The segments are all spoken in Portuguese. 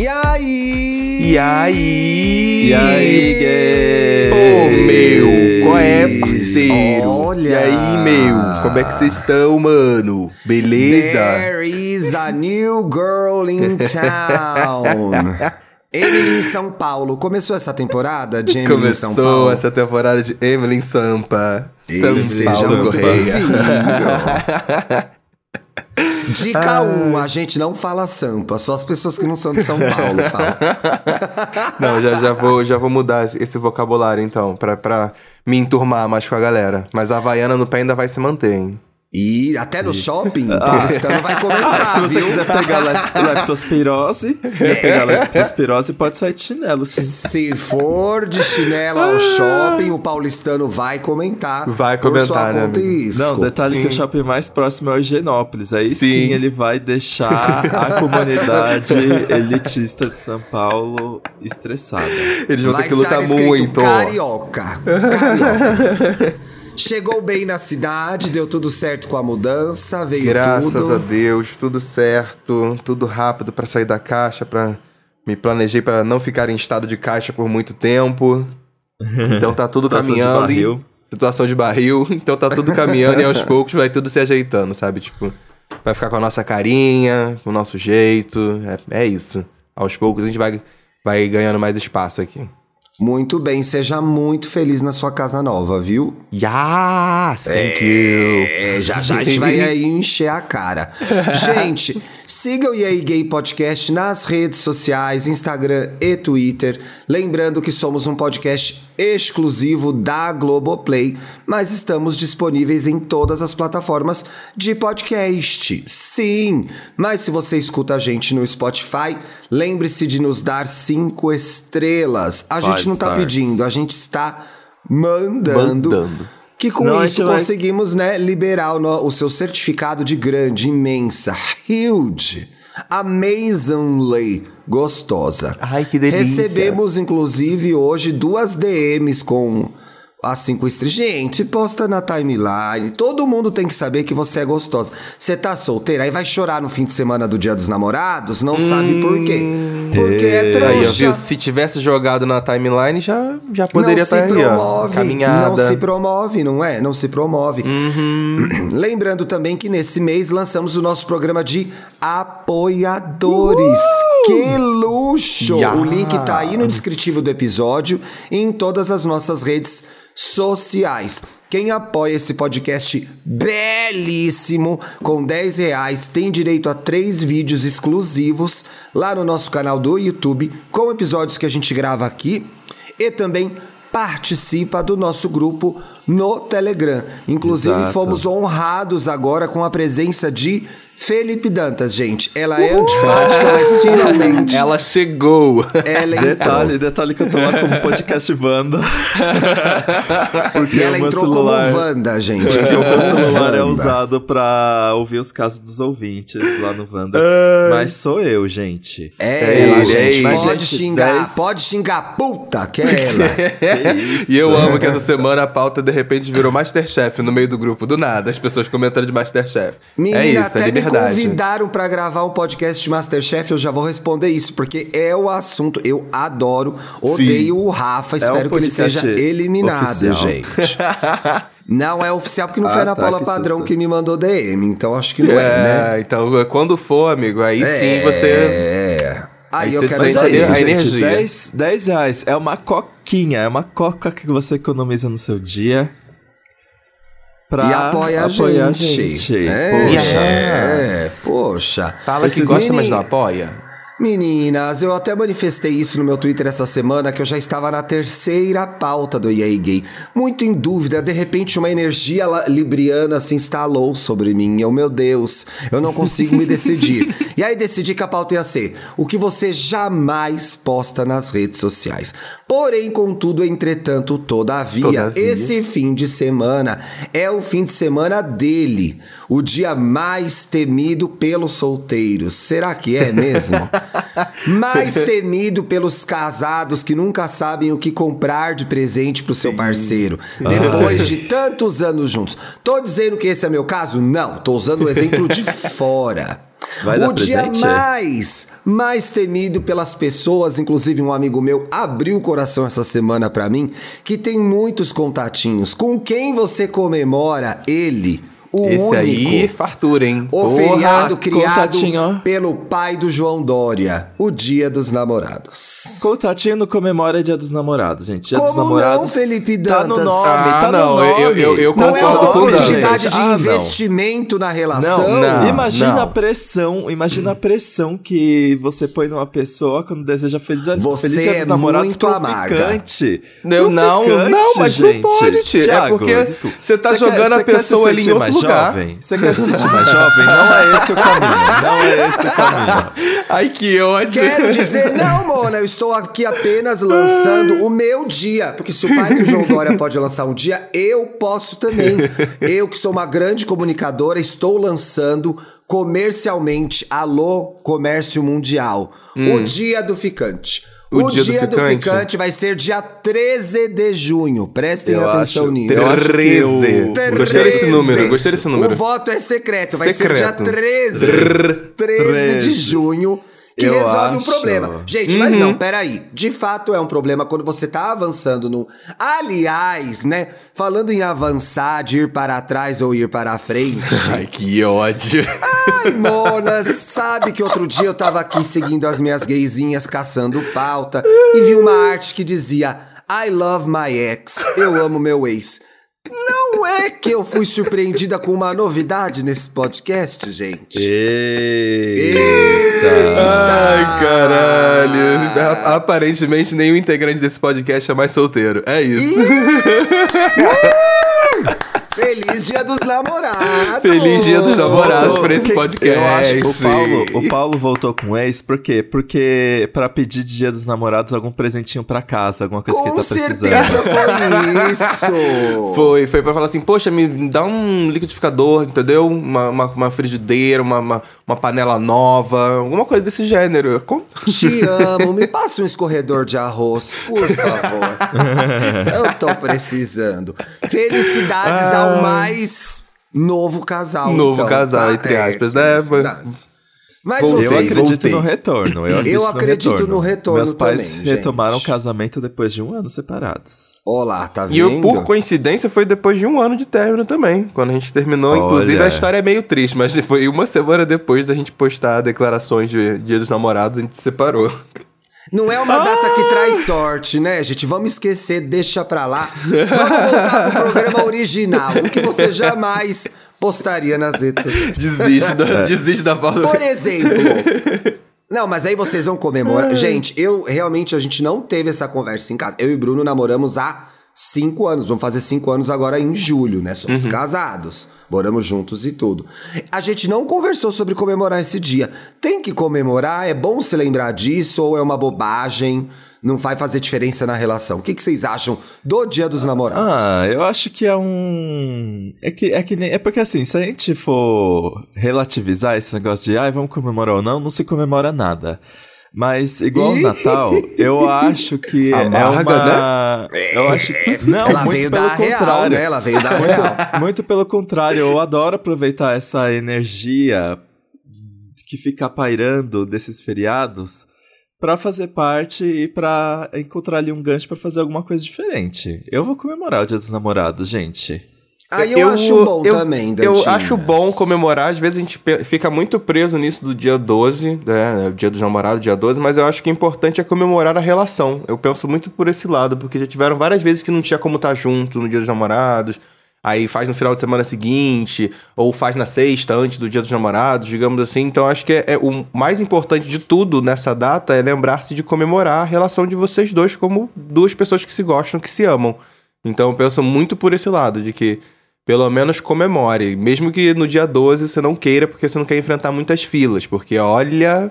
E aí? E aí? E aí, gay? Ô, meu, qual é, parceiro? Olha. E aí, meu, como é que vocês estão, mano? Beleza? There is a new girl in town. Emily em São Paulo. Começou essa temporada de Emily em São Paulo? Começou essa temporada de Emily Sampa. Ei, São Paulo Correia. Dica 1, um, a gente não fala Sampa, só as pessoas que não são de São Paulo falam. Não, já, já, vou, já vou mudar esse vocabulário, então, pra, pra me enturmar mais com a galera. Mas a Havaiana no pé ainda vai se manter, hein? E até no shopping, o paulistano vai comentar, Ah, se você viu? quiser pegar lep- leptospirose, se quiser pegar leptospirose, pode sair de chinelo. sim. Se for de chinelo ao shopping, o paulistano vai comentar. Vai por comentar, sua né, e. Não, detalhe que o Sim. shopping mais próximo é o Higienópolis. Aí sim. Sim. ele vai deixar a comunidade elitista de São Paulo estressada. Eles vão Vai ter que lutar muito. Carioca. Carioca. Chegou bem na cidade, deu tudo certo com a mudança, veio Graças tudo. a Deus, tudo certo, tudo rápido pra sair da caixa, pra me planejei pra não ficar em estado de caixa por muito tempo. Então tá tudo Situação de caminhando. e- barril. Situação de barril. Então tá tudo caminhando e aos poucos vai tudo se ajeitando, sabe? Tipo, vai ficar com a nossa carinha, com o nosso jeito. É, é isso. Aos poucos a gente vai, vai ganhando mais espaço aqui. Muito bem, seja muito feliz na sua casa nova, viu? Yes! Thank you! É, já já a gente vai aí encher a cara. Gente, siga o E aí Gay Podcast nas redes sociais, Instagram e Twitter. Lembrando que somos um podcast exclusivo da Globoplay, mas estamos disponíveis em todas as plataformas de podcast. Sim, mas se você escuta a gente no Spotify, lembre-se de nos dar cinco estrelas. A gente Five não tá stars. pedindo, a gente está mandando. Mandando. Que com Não, isso vai- conseguimos, né, liberar o, no- o seu certificado de grande, imensa, huge, amazingly gostosa. Ai, que delícia. Recebemos, inclusive, hoje duas DMs com as cinco estrelas. Gente, posta na timeline. Todo mundo tem que saber que você é gostosa. Você tá solteira, aí vai chorar no fim de semana do Dia dos Namorados, não sabe por quê. Porque é Aí, ó, trouxa. viu? Se tivesse jogado na timeline, já, já poderia estar se aí, ó. promove, Caminhada. não se promove, não é? Não se promove. Uhum. Lembrando também que nesse mês lançamos o nosso programa de apoiadores. Que luxo! Yes. O link tá aí no descritivo do episódio e em todas as nossas redes sociais. Quem apoia esse podcast belíssimo com 10 reais tem direito a três vídeos exclusivos lá no nosso canal do YouTube, com episódios que a gente grava aqui e também participa do nosso grupo no Telegram. Inclusive, Exato. fomos honrados agora com a presença de Felipe Dantas, gente. Ela é antipática, mas finalmente Ela chegou. ela entrou. Detalhe, detalhe que eu tô lá como podcast Wanda. Porque E ela entrou celular, como Wanda, gente. Porque o meu celular é Wanda. usado pra ouvir os casos dos ouvintes lá no Wanda. Mas sou eu, gente. É, É ela, gente. é. Pode Gente, xingar, dez- pode xingar, puta, que é ela. Que isso? E eu amo que essa semana a pauta de repente virou Masterchef no meio do grupo. Do nada, as pessoas comentando de Masterchef. Menina, é isso, até é me liberdade. convidaram pra gravar um podcast de Masterchef, eu já vou responder isso, porque é o assunto. Eu adoro, odeio o Rafa, espero que ele seja eliminado, oficial. gente. Não é oficial, porque não foi Ah, a Ana tá, Paula que Padrão susto. que me mandou DM, então acho que não é, né? É, então quando for, amigo, aí sim você. É. Aí, Aí eu você quero é saber. a isso, gente. energia. 10, 10 reais é uma coquinha, é uma coca que você economiza no seu dia. Pra E apoia a apoiar gente. É, Poxa. é, poxa. Fala que Esses gosta, mas meni- não apoia. Meninas, eu até manifestei isso no meu Twitter essa semana, que eu já estava na terceira pauta do EA Gay. Muito em dúvida, de repente uma energia libriana se instalou sobre mim. Eu, meu Deus, eu não consigo me decidir. E aí decidi que a pauta ia ser o que você jamais posta nas redes sociais. Porém, contudo, entretanto, todavia, Todavia. esse fim de semana é o fim de semana dele. O dia mais temido pelos solteiros. Será que é mesmo? mais temido pelos casados que nunca sabem o que comprar de presente pro seu parceiro. Depois de tantos anos juntos. Tô dizendo que esse é meu caso? Não, tô usando o exemplo de fora. Vai o dia presente? mais, mais temido pelas pessoas, inclusive um amigo meu abriu o coração essa semana pra mim, que tem muitos contatinhos. Com quem você comemora ele, o Esse único. aí, fartura, hein? O Porra. feriado criado contatinho. pelo pai do João Dória, o Dia dos Namorados. Contatinho não comemora Dia dos Namorados, gente. Dia dos Como Namorados. não, Felipe Tá no Dantas? nome, Ah, tá não, no eu- eu- eu Não é concordo uma oportunidade de Ah, não. investimento na relação? Não, Não, imagina não. a pressão, imagina a pressão que você põe numa pessoa quando deseja feliz, Você feliz dia é dos namorados muito ficante. Eu não, não, mas gente. não pode, tia. É porque desculpa. você tá jogando a quer pessoa se ali em outro lugar. Jovem? Você quer se sentir mais jovem? Não é esse o caminho. Não é esse o caminho. Ai, que ódio. Quero dizer, não, Mona, eu estou aqui apenas lançando o meu dia. Porque se o pai do João Dória pode lançar um dia, eu posso também. Eu, que sou uma grande comunicadora, estou lançando comercialmente, alô, comércio mundial, o dia do ficante. O O, dia dia, do do, ficante. ficante. vai ser dia 13 de junho. Prestem Eu atenção acho- nisso. eu acho que 13. o- Gostei desse 13. número, gostei desse número. O voto é secreto, vai ser Secreto. dia 13. 13 de 13. junho. Que Eu resolve um acho. problema. Gente, mas não, peraí. De fato é um problema quando você tá avançando no. Aliás, né? Falando em avançar, de ir para trás ou ir para a frente. Ai, que ódio. Ai, Mona, sabe que outro dia eu tava aqui seguindo as minhas gaysinhas caçando pauta e vi uma arte que dizia I love my ex, eu amo meu ex. Não é que eu fui surpreendida com uma novidade nesse podcast, gente? Eita. Ai, caralho. Aparentemente, nenhum integrante desse podcast é mais solteiro. É isso. Feliz Dia dos Namorados! Feliz Dia dos Namorados Voltou. pra esse podcast. Eu acho que o Paulo, o Paulo voltou com o ex, por quê? Porque pra pedir de dia dos namorados algum presentinho pra casa, alguma coisa que Com ele tá precisando. certeza foi isso! Foi, foi pra falar assim, poxa, me dá um liquidificador, entendeu? Uma, uma, uma frigideira, uma, uma, uma panela nova, alguma coisa desse gênero. Com- Te amo, me passa um escorredor de arroz, por favor. Eu tô precisando. Felicidades ao mais novo casal. Novo então, casal, tá? entre É, aspas, né? felicidades. Mas Voltei. Eu vocês, acredito voltei. no retorno. Eu acredito, acredito no retorno. no retorno Meus pais também, gente. retomaram o casamento depois de um ano separados. Olá, tá vendo? E eu, por coincidência, foi depois de um ano de término também. Quando a gente terminou, inclusive, Olha. a história é meio triste, mas foi uma semana depois da gente postar declarações de Dia dos Namorados, a gente se separou. Não é uma data que traz sorte, né, gente? Vamos esquecer, deixa pra lá. Vamos voltar pro programa original, o que você jamais postaria nas redes sociais. Desiste da, desiste da pauta. Por exemplo. Não, mas aí vocês vão comemorar. Gente, eu realmente a gente não teve essa conversa em casa. Eu e Bruno namoramos há cinco anos. Vamos fazer cinco anos agora em julho, né? Somos casados. Moramos juntos e tudo. A gente não conversou sobre comemorar esse dia. Tem que comemorar? É bom se lembrar disso ou é uma bobagem? Não vai fazer diferença na relação? O que, que vocês acham do Dia dos Namorados? Ah, eu acho que é um. É que, é que nem. É porque assim, se a gente for relativizar esse negócio de ai, vamos comemorar ou não, não se comemora nada. Mas, igual o! Natal, eu acho que é Amarga, uma. Eu acho que. Não, Ela muito veio pelo da real, contrário. né? Ela veio da real. Muito, muito pelo contrário, eu adoro aproveitar essa energia que fica pairando desses feriados pra fazer parte e pra encontrar ali um gancho pra fazer alguma coisa diferente. Eu vou comemorar o Dia dos Namorados, gente. Aí eu, acho bom eu- também, Eu Dantinhas. acho bom comemorar. Às vezes a gente fica muito preso nisso do dia 12, né? O dia dos namorados, dia 12, mas eu acho que o importante é comemorar a relação. Eu penso muito por esse lado, porque já tiveram várias vezes que não tinha como estar junto no dia dos namorados. Aí faz no final de semana seguinte, ou faz na sexta, antes do dia dos namorados, digamos assim. Então acho que é, é o mais importante de tudo nessa data é lembrar-se de comemorar a relação de vocês dois como duas pessoas que se gostam, que se amam. Então eu penso muito por esse lado, de que pelo menos comemore. Mesmo que no dia 12 você não queira, porque você não quer enfrentar muitas filas. Porque olha.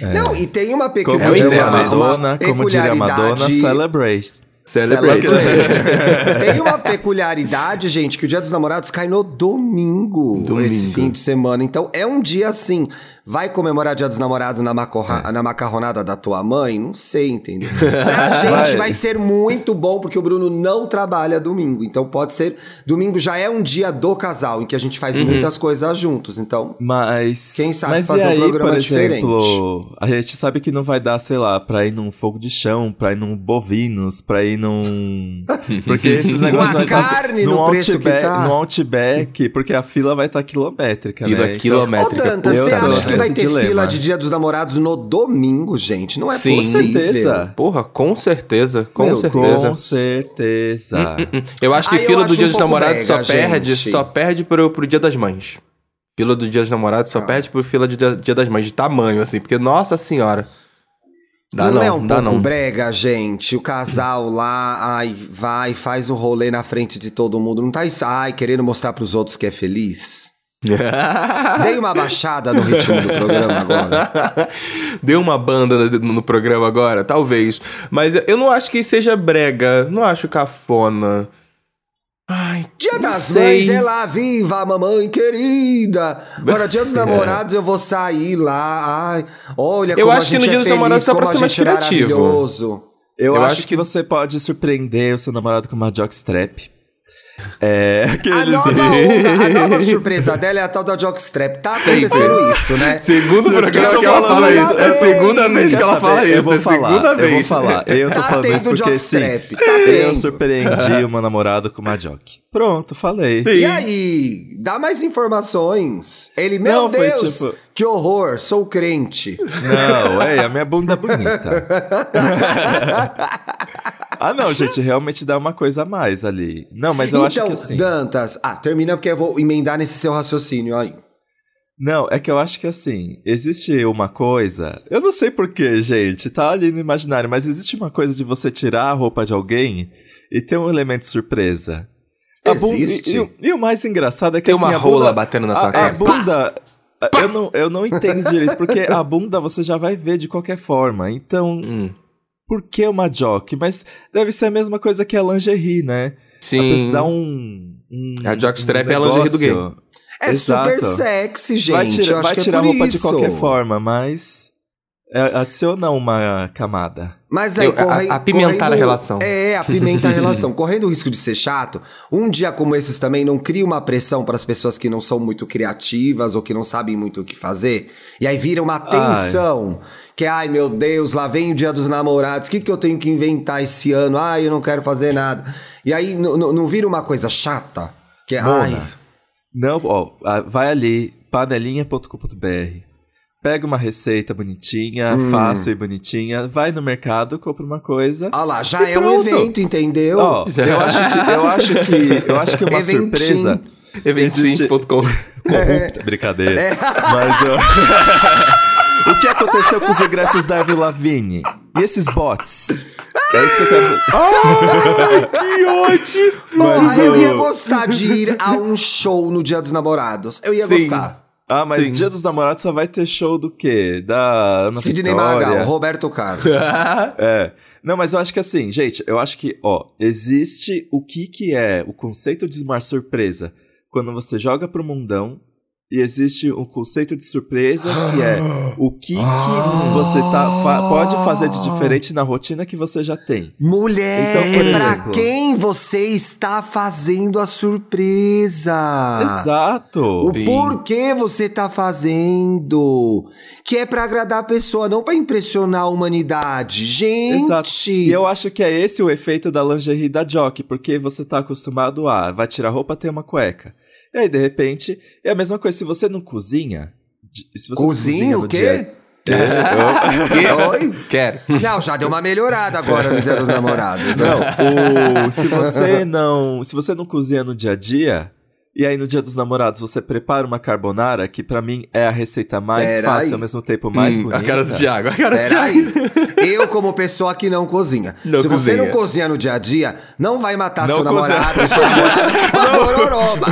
Não, e tem uma, pecu... Como É diria uma, Madonna, como diria Madonna, peculiaridade- celebrate. Celebrate. Celebrate. Tem uma peculiaridade, gente, que o Dia dos Namorados cai no domingo, Domingo. esse fim de semana. Então é um dia assim. Vai comemorar Dia dos Namorados na, macorra- na macarronada da tua mãe? Não sei, entendeu? Pra gente Vai. vai ser muito bom, porque o Bruno não trabalha domingo. Então pode ser. Domingo já é um dia do casal, em que a gente faz muitas coisas juntos. Então. Mas. Quem sabe mas fazer e um aí, programa por diferente? exemplo, A gente sabe que não vai dar, sei lá, pra ir num fogo de chão, pra ir num bovinos, pra ir num. Porque esses negócios a vai tá- carne num no preço que Outback- tá. No Outback, porque a fila vai estar quilométrica, Fila né? Então- Ô, quilométrica. Dantas, eu você acha que vai ter dilema. fila de Dia dos Namorados no domingo, gente? Não é Sim. possível. Com certeza. Porra, com certeza, com Meu, certeza. Com certeza. Eu acho que Ah, fila acho do Dia um dos Namorados só perde, só perde pro, pro Dia das Mães. Fila do Dia dos Namorados só Ah. perde pro fila do dia, dia das Mães, de tamanho, assim, porque, nossa senhora. Dá não, não, é um dá pouco não. brega, gente. O casal lá, ai, vai, faz o rolê na frente de todo mundo. Não tá isso, ai, querendo mostrar pros outros que é feliz? Dei uma baixada no ritmo do programa agora. Deu uma banda no, no programa agora? Talvez. Mas eu não acho que seja brega. Não acho cafona. Ai, Dia não das sei. Mães é lá, viva mamãe querida. Agora, dia dos namorados, eu vou sair lá. Ai, olha Eu como acho a que gente no é Dia dos feliz, Namorados só como pra a ser mais é criativo. maravilhoso. Eu, Eu acho, acho que... que- você pode surpreender o seu namorado com uma jockstrap. É, A aqueles... nova, onda, a nova surpresa dela é a tal da jockstrap. Tá acontecendo isso, né? Segundo programa que ela fala isso. É a é segunda vez que ela fala isso. Eu vou é a falar, segunda eu vou falar. Eu tô Tá falando isso porque sim. tá Eu surpreendi o meu namorado com uma jock. Pronto, falei. E aí, dá mais informações. Ele, meu Não, Deus, tipo- que horror, sou crente. Não, é, a minha bunda é bonita. Ah, não, gente, realmente dá uma coisa a mais ali. Não, mas eu acho então, que assim. Dantas, ah, termina porque eu vou emendar nesse seu raciocínio aí. Não, é que eu acho que assim, existe uma coisa. Eu não sei porquê, gente, tá ali no imaginário, mas existe uma coisa de você tirar a roupa de alguém e ter um elemento surpresa. A Existe? E, e o- e o mais engraçado é que Tem assim, uma a rola bunda, batendo na a, tua a cara. bunda. Eu não, eu não entendo direito, porque a bunda você já vai ver de qualquer forma. Então, Hum, por que uma jock? Mas deve ser a mesma coisa que a lingerie, né? A Sim. dá um. um A jockstrap um é a lingerie do negócio. É Exato. super sexy, gente. vai acho vai que é tirar a por roupa de isso. qualquer forma, mas é, adiciona uma camada. Mas aí, Eu- a- corre, apimentar correndo- a relação. É, apimentar a relação. Correndo o risco de ser chato, um dia como esses também não cria uma pressão para as pessoas que não são muito criativas ou que não sabem muito o que fazer. E aí vira uma tensão. Que, ai meu Deus, lá vem o dia dos namorados, o que, que eu tenho que inventar esse ano? Ai, eu não quero fazer nada. E aí não vira uma coisa chata? Que é, ai. Não, ó, ah, vai ali, panelinha.com.br. Pega uma receita bonitinha, Hum. fácil e bonitinha, vai no mercado, compra uma coisa. olha lá, já é um pronto. evento, entendeu? Ó, eu acho que eu acho que eu acho que uma Eventinho. surpresa Eventinho.com. corrupta, brincadeira. Mas ó, o que aconteceu com os ingressos da Avril Lavigne? E esses bots? É isso que eu quero. Que ódio! Mas, eu ô- ia gostar de ir a um show no Dia dos Namorados. Eu ia Sim. gostar. Ah, mas Sim. Dia dos Namorados só vai ter show do quê? Da Ana Sidney. Magal, Roberto Carlos. É. Não, mas eu acho que assim, gente, eu acho que, ó, existe o que que é o conceito de uma surpresa quando você joga pro mundão e existe o conceito de surpresa que é o que que você tá, fa- pode fazer de diferente na rotina que você já tem. Mulher, Então, por é pra quem você está fazendo a surpresa? Exato! O Sim. porquê você tá fazendo? Que é pra agradar a pessoa, não pra impressionar a humanidade. Gente! Exato. E eu acho que é esse o efeito da lingerie da Jockey, porque você tá acostumado a vai tirar roupa ter uma cueca. E aí, de repente, é a mesma coisa. Se você não cozinha. Se você não Cozinha o quê? dia- É, eu- Oi? Quero. Não, já deu uma melhorada agora no Dia dos Namorados. né? Não, o, se você não, se você não cozinha no dia a dia, e aí no dia dos namorados você prepara uma carbonara, que pra mim é a receita mais Pera fácil aí. e ao mesmo tempo mais Hum, bonita. a cara do Thiago, a cara do Peraí. Thiago. Eu, como pessoa que não cozinha. Não Se você cozinha. não cozinha no dia a dia, não vai matar Não seu cozinha. namorado, sua namorada com uma gororoba.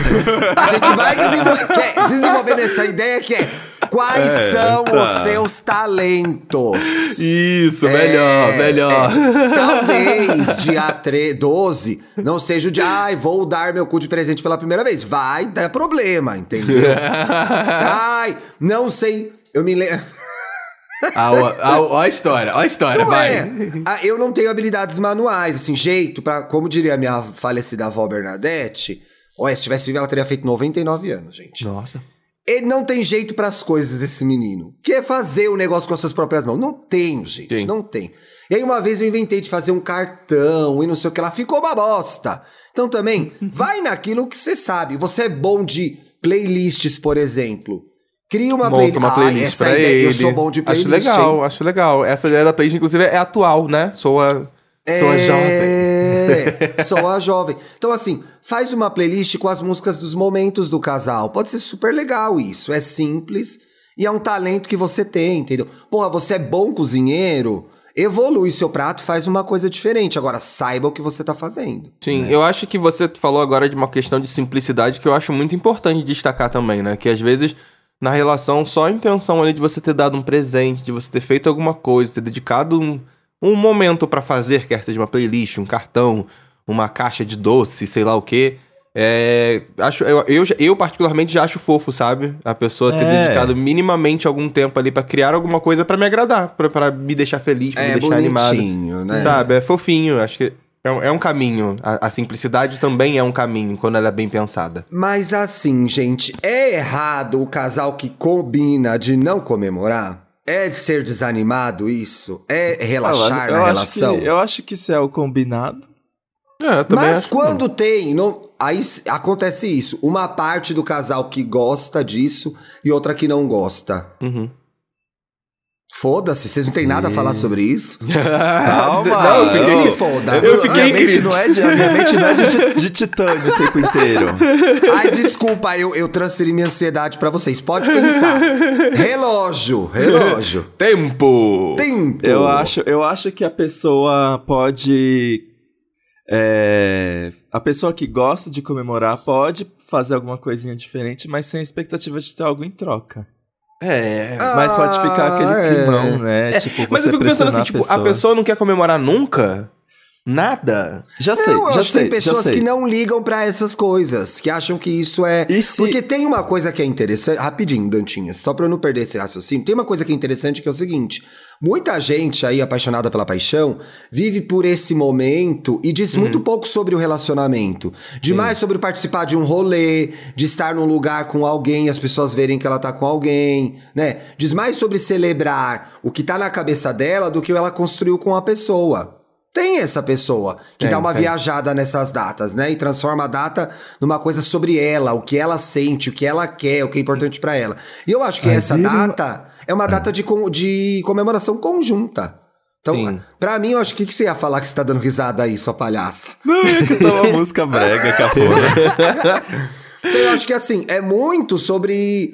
A gente vai desenvol- quer- desenvolvendo essa ideia que é quais É, são tá. os seus talentos. Isso, melhor, É, melhor. é. Talvez dia 3, 12 não seja o dia, ai, vou dar meu cu de presente pela primeira vez. Vai dar problema, entendeu? ai, não sei Eu me lembro. Ah, ó, ah, a história, ó a história, Não vai. é. Ah, Eu não tenho habilidades manuais, assim, jeito pra, como diria a minha falecida avó Bernadette. Olha, se tivesse vivo, ela teria feito 99 anos, gente. Nossa. Ele não tem jeito pras coisas, esse menino. Quer fazer o negócio com as suas próprias mãos. Não tem, gente. Sim. Não tem. E aí, uma vez eu inventei de fazer um cartão e não sei o que lá. Ficou uma bosta. Então, também, vai naquilo que você sabe. Você é bom de playlists, por exemplo. Cria uma, Monta playlist. uma playlist ah, essa pra ideia. ele. Eu sou bom de playlist. Acho legal, hein? acho legal. Essa ideia da playlist, inclusive, é atual, né? Sou a, sou a jovem. É, sou a jovem. Então, assim, faz uma playlist com as músicas dos momentos do casal. Pode ser super legal isso. É simples e é um talento que você tem, entendeu? Porra, você é bom cozinheiro, evolui seu prato, faz uma coisa diferente. Agora, saiba o que você tá fazendo. Sim, eu acho que você falou agora de uma questão de simplicidade que eu acho muito importante destacar também, né? Que às vezes na relação só a intenção ali de você ter dado um presente, de você ter feito alguma coisa, ter dedicado um, um momento pra fazer, quer seja uma playlist, um cartão, uma caixa de doce, sei lá o quê. É, acho, eu, eu, eu particularmente já acho fofo, sabe? A pessoa ter É. dedicado minimamente algum tempo ali pra criar alguma coisa pra me agradar, pra- pra me deixar feliz, pra me É deixar animado. bonitinho, né? Sabe? É fofinho. Acho que é um, é um caminho. A, a simplicidade também é um caminho quando ela é bem pensada. Mas assim, gente, é errado o casal que combina de não comemorar? É ser desanimado isso? É relaxar eu, na acho relação? Que, eu acho que isso é o combinado. É, eu também Mas quando tem, não, aí acontece isso. Uma parte do casal que gosta disso e outra que não gosta. Uhum. Foda-se, vocês não têm nada a falar sobre isso? Calma! Não, que eu- se foda. eu fiquei minha mente não é de, minha mente não é de, de titânio o tempo inteiro. Ai, desculpa, eu, eu transferi minha ansiedade pra vocês. Pode pensar. Relógio, relógio. Tempo! Tempo. Eu acho, eu acho que a pessoa pode. é, a pessoa que gosta de comemorar pode fazer alguma coisinha diferente, mas sem expectativa de ter algo em troca. É. mas pode ficar aquele Ah, é. climão, né? tipo, Mas eu fico pensando assim, tipo, a pessoa não quer comemorar nunca? Nada? Já sei, Não, já sei, tem pessoas sei. que não ligam pra essas coisas, que acham que isso é. Se- Porque tem uma coisa que é interessante. Rapidinho, Dantinha, só pra eu não perder esse raciocínio. Tem uma coisa que é interessante que é o seguinte: muita gente aí apaixonada pela paixão vive por esse momento e diz Uhum. muito pouco sobre o relacionamento. Demais sobre participar de um rolê, de estar num lugar com alguém, as pessoas verem que ela tá com alguém, né? Diz mais sobre celebrar o que tá na cabeça dela do que ela construiu com a pessoa. Tem essa pessoa que Tem, dá uma tem. viajada nessas datas, né? E transforma a data numa coisa sobre ela, o que ela sente, o que ela quer, o que é importante pra ela. E eu acho que Vai essa uma- data é uma data de, de comemoração conjunta. Então, Sim. pra mim, eu acho que o que você ia falar que você tá dando risada aí, sua palhaça? Não, ia cantar uma música brega, cafona. Então, eu acho que assim, é muito sobre.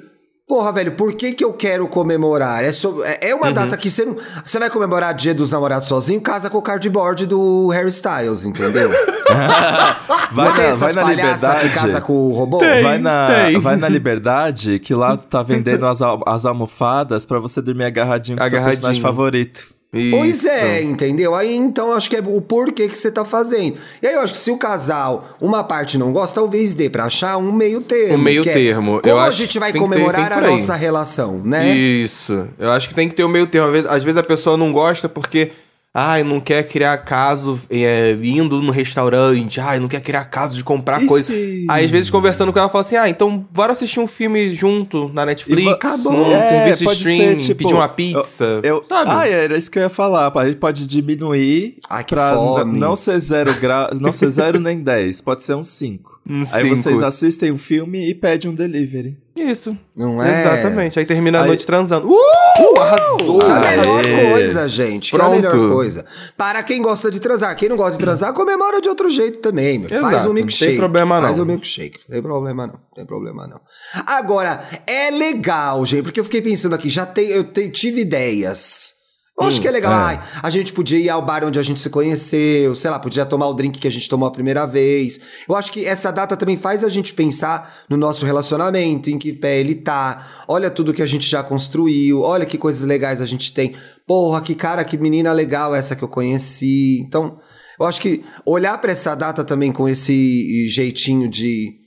Porra, velho, por que, que eu quero comemorar? É, so- é- é uma Uhum. data que você não. Você vai comemorar Dia dos Namorados sozinho, casa com o cardboard do Harry Styles, entendeu? Vai não tem na, essas vai na liberdade. que casa com o robô? Tem. Vai na, tem. vai na Liberdade, que lá tá vendendo as, as almofadas pra você dormir agarradinho com seu Agarradinho. personagem favorito. Pois Isso. é, entendeu? Aí então acho que é o porquê que você tá fazendo. E aí eu acho que se o casal, uma parte não gosta, talvez dê pra achar um meio termo. Um meio é, termo. Como Eu a gente vai ter- comemorar tem por a nossa relação, né? Isso. Eu acho que tem que ter o meio termo. Às vezes, às vezes a pessoa não gosta porque. Ai, não quer criar caso é, indo no restaurante. Ai, não quer criar caso de comprar E coisa. se- Aí, às vezes, conversando com ela, fala assim: Ah, então bora assistir um filme junto na Netflix. E Acabou. num É, serviço de pode stream, ser, tipo, pedir uma pizza. Eu, sabe? Ah, era isso que eu ia falar. A gente pode diminuir Ai, que pra fome. não ser zero grau, não ser zero nem 10, pode ser um 5. Um Aí cinco. vocês assistem um filme e pedem um delivery. Isso. Não é? Exatamente. Aí termina a Aí- noite transando. Uh! Uh, arrasou! A Aê. melhor coisa, gente. Que é a melhor coisa. Para quem gosta de transar. Quem não gosta de transar, comemora de outro jeito também. meu. Faz Exato, um não tem milkshake. problema não. Faz um milkshake. Não tem problema não. Não tem problema não. Agora, é legal, gente, porque eu fiquei pensando aqui, já tem, eu te- tive ideias. Eu acho Hum, que é legal. é. Ai, a gente podia ir ao bar onde a gente se conheceu, sei lá, podia tomar o drink que a gente tomou a primeira vez. Eu acho que essa data também faz a gente pensar no nosso relacionamento, em que pé ele tá. Olha tudo que a gente já construiu, olha que coisas legais a gente tem. Porra, que cara, que menina legal essa que eu conheci. Então, eu acho que olhar pra essa data também com esse jeitinho de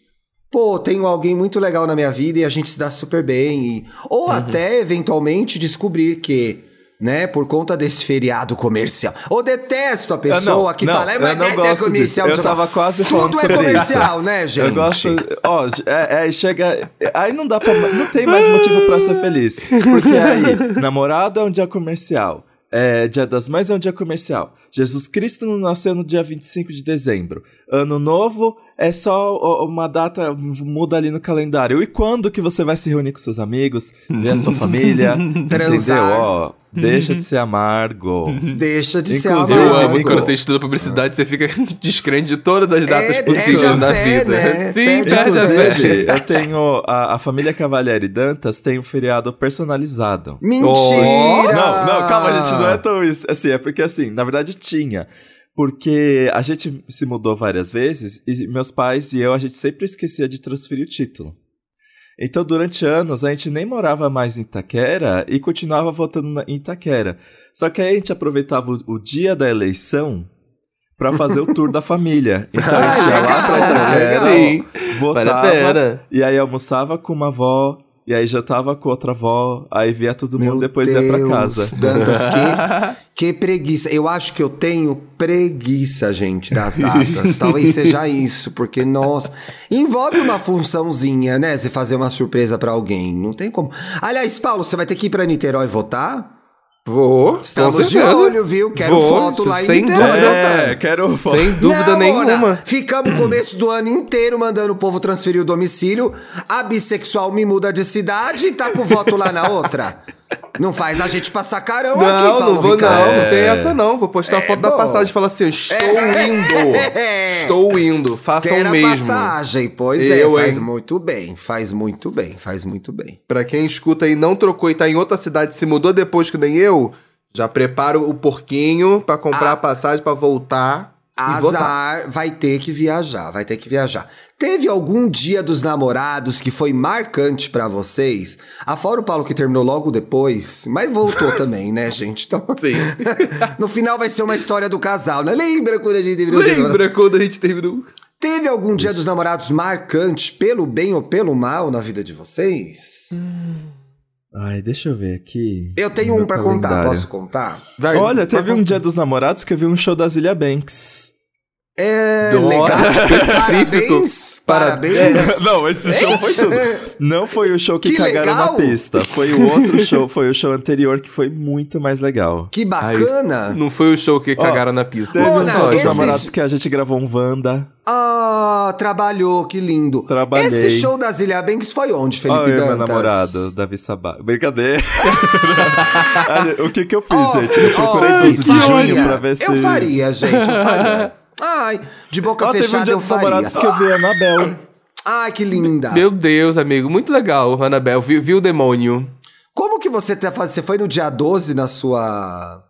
pô, tenho alguém muito legal na minha vida e a gente se dá super bem. e- Ou até, eventualmente, descobrir que, né, por conta desse feriado comercial. Ou detesto a pessoa que não, fala, é, eu mas não é gosto comercial. disso. Eu não tava quê." quase Tudo falando é sobre comercial, isso. né, gente? Eu gosto. Ó, é, é, chega. Aí não dá pra. Não tem mais motivo pra ser feliz. Porque aí, namorado é um dia comercial. É, dia das Mães é um dia comercial. Jesus Cristo não nasceu no dia 25 de dezembro. Ano Novo é só uma data, muda ali no calendário. E quando que você vai se reunir com seus amigos, ver a sua família? Transar. Entendeu? Ó, deixa de ser amargo. Deixa de ser Inclusive, Eu amargo. amo quando você estuda publicidade, você fica descrente de todas as datas É, possíveis na fé, vida. né? Sim, Perde a fé. eu tenho. A, a família Cavalieri Dantas tem um feriado personalizado. Mentira! Não, não, calma, gente, não é tão isso. Assim, é porque assim, na verdade tinha. Porque a gente se mudou várias vezes e meus pais e eu, a gente sempre esquecia de transferir o título. Então, durante anos, a gente nem morava mais em Itaquera e continuava votando em Itaquera. Só que aí a gente aproveitava o, o dia da eleição pra fazer o tour da família. Então a gente ia lá pra Itaquera, vale votava, e aí almoçava com uma avó, e aí jantava com outra avó, aí via todo mundo, Meu depois Deus, ia pra casa. Dantas, que, que preguiça. Eu acho que eu tenho preguiça, gente, das datas. Talvez seja isso, porque, nossa, envolve uma funçãozinha, né? Você fazer uma surpresa pra alguém. Não tem como. Aliás, Paulo, você vai ter que ir pra Niterói votar? Vou, Estamos de olho, viu? Quero Vou, foto lá em sem Niterói dúvida. votando. É, quero Sem dúvida Não, nenhuma. Mona, ficamos o começo do ano inteiro mandando o povo transferir o domicílio. A bissexual me muda de cidade e tá com voto lá na outra. Não faz a gente passar carão aqui, Não, Paulo não vou Ricardo. não, não tem É. essa não. Vou postar a foto da bom. passagem e falar assim, estou indo. É. Estou indo, façam Quero o a mesmo. passagem, pois Eu, é, faz hein? muito bem, faz muito bem, faz muito bem. Pra quem escuta e não trocou e tá em outra cidade, se mudou depois que nem eu, já prepara o porquinho pra comprar Ah. a passagem pra voltar. Azar vai ter que viajar, vai ter que viajar. Teve algum dia dos namorados que foi marcante pra vocês? Afora o Paulo que terminou logo depois, mas voltou também, né, gente? Então, Sim. no final vai ser uma história do casal, né? Lembra quando a gente terminou? Lembra quando a gente terminou? Teve algum dia dos namorados marcante pelo bem ou pelo mal na vida de vocês? Ai, deixa eu ver aqui. Eu tenho um pra calendário. contar, posso contar? Vai, Olha, teve um vai- dia dos namorados que eu vi um show da Zilia Banks. É, Nossa, legal. específico. Parabéns, Para- parabéns. Não, esse show foi tudo. Não foi o show que, Que cagaram legal! na pista. Foi o outro show, foi o show anterior que foi muito mais legal. Que bacana. Não foi o show que cagaram na pista. Teve Mona, um dos esses- namorados que a gente gravou um Wanda. Ah, trabalhou, que lindo. Trabalhei. Esse show da Zilia Banks foi onde, Felipe Olha Dantas? meu namorado, Davi Sabá. Brincadeira. Olha, o que que eu fiz, Ó, gente? Eu procurei 12 de junho pra ver se... Eu faria, gente, eu faria. Ai, de boca Ó, teve um fechada dia eu dos faria. namorados que eu vi a Anabel. Ai, que linda. Meu Deus, amigo, muito legal, Annabelle. Viu, viu o demônio? Como que você tá fazendo? Você foi no dia 12 na sua...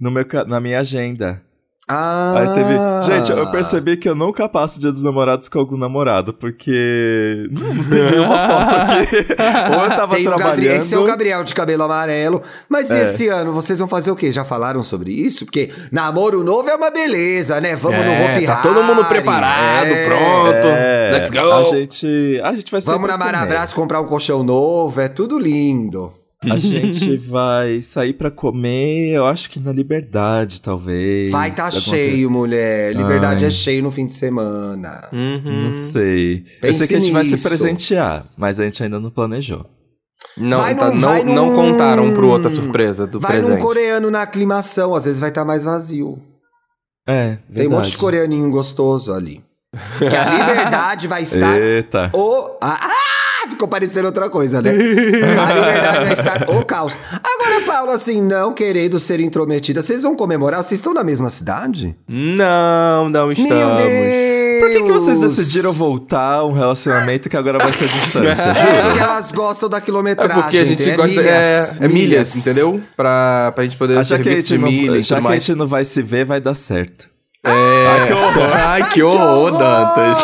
No meu, na minha agenda. Ah... Aí teve. Gente, eu percebi que eu nunca passo dia dos namorados com algum namorado, porque. Não, não tem nenhuma foto aqui. Ou eu tava Tem o trabalhando. Gabriel, esse é o Gabriel de cabelo amarelo. Mas É. esse ano, vocês vão fazer o quê? Já falaram sobre isso? Porque namoro novo é uma beleza, né? Vamos no É, Hopi tá Hari. todo mundo preparado, É. pronto. É, Let's go. A gente, a gente vai Vamos na. Marabras comprar um colchão novo, é tudo lindo. A gente vai sair pra comer, eu acho que na Liberdade, talvez. Vai tá Alguma cheio, mulher. Liberdade Ai. é cheio no fim de semana. coisa- Uhum. Não sei. eu Pense sei que a gente vai se nisso. presentear, mas a gente ainda não planejou. Não, Vai tá- num- não, vai não num- contaram pro outra surpresa do Vai num presente. coreano na aclimação, às vezes vai estar mais vazio. É, Tem um monte de verdade. coreaninho gostoso ali. Que a liberdade vai estar Eita. o. Ah, ah, ficou parecendo outra coisa, né? A liberdade vai estar o caos. Agora, Paulo, assim, não querendo ser intrometida, vocês vão comemorar? Vocês estão na mesma cidade? Não, não estamos. Meu Deus! Por que, que vocês decidiram voltar a um relacionamento que agora vai ser distância? É Juro? porque elas gostam da É quilometragem. porque a gente é gosta. milhas, é, é milhas, entendeu? Pra, pra gente poder Ah, já que, a gente não, milha já tudo que a gente não vai se ver, vai dar certo. É... que horror. Ai, que horror, Dantas.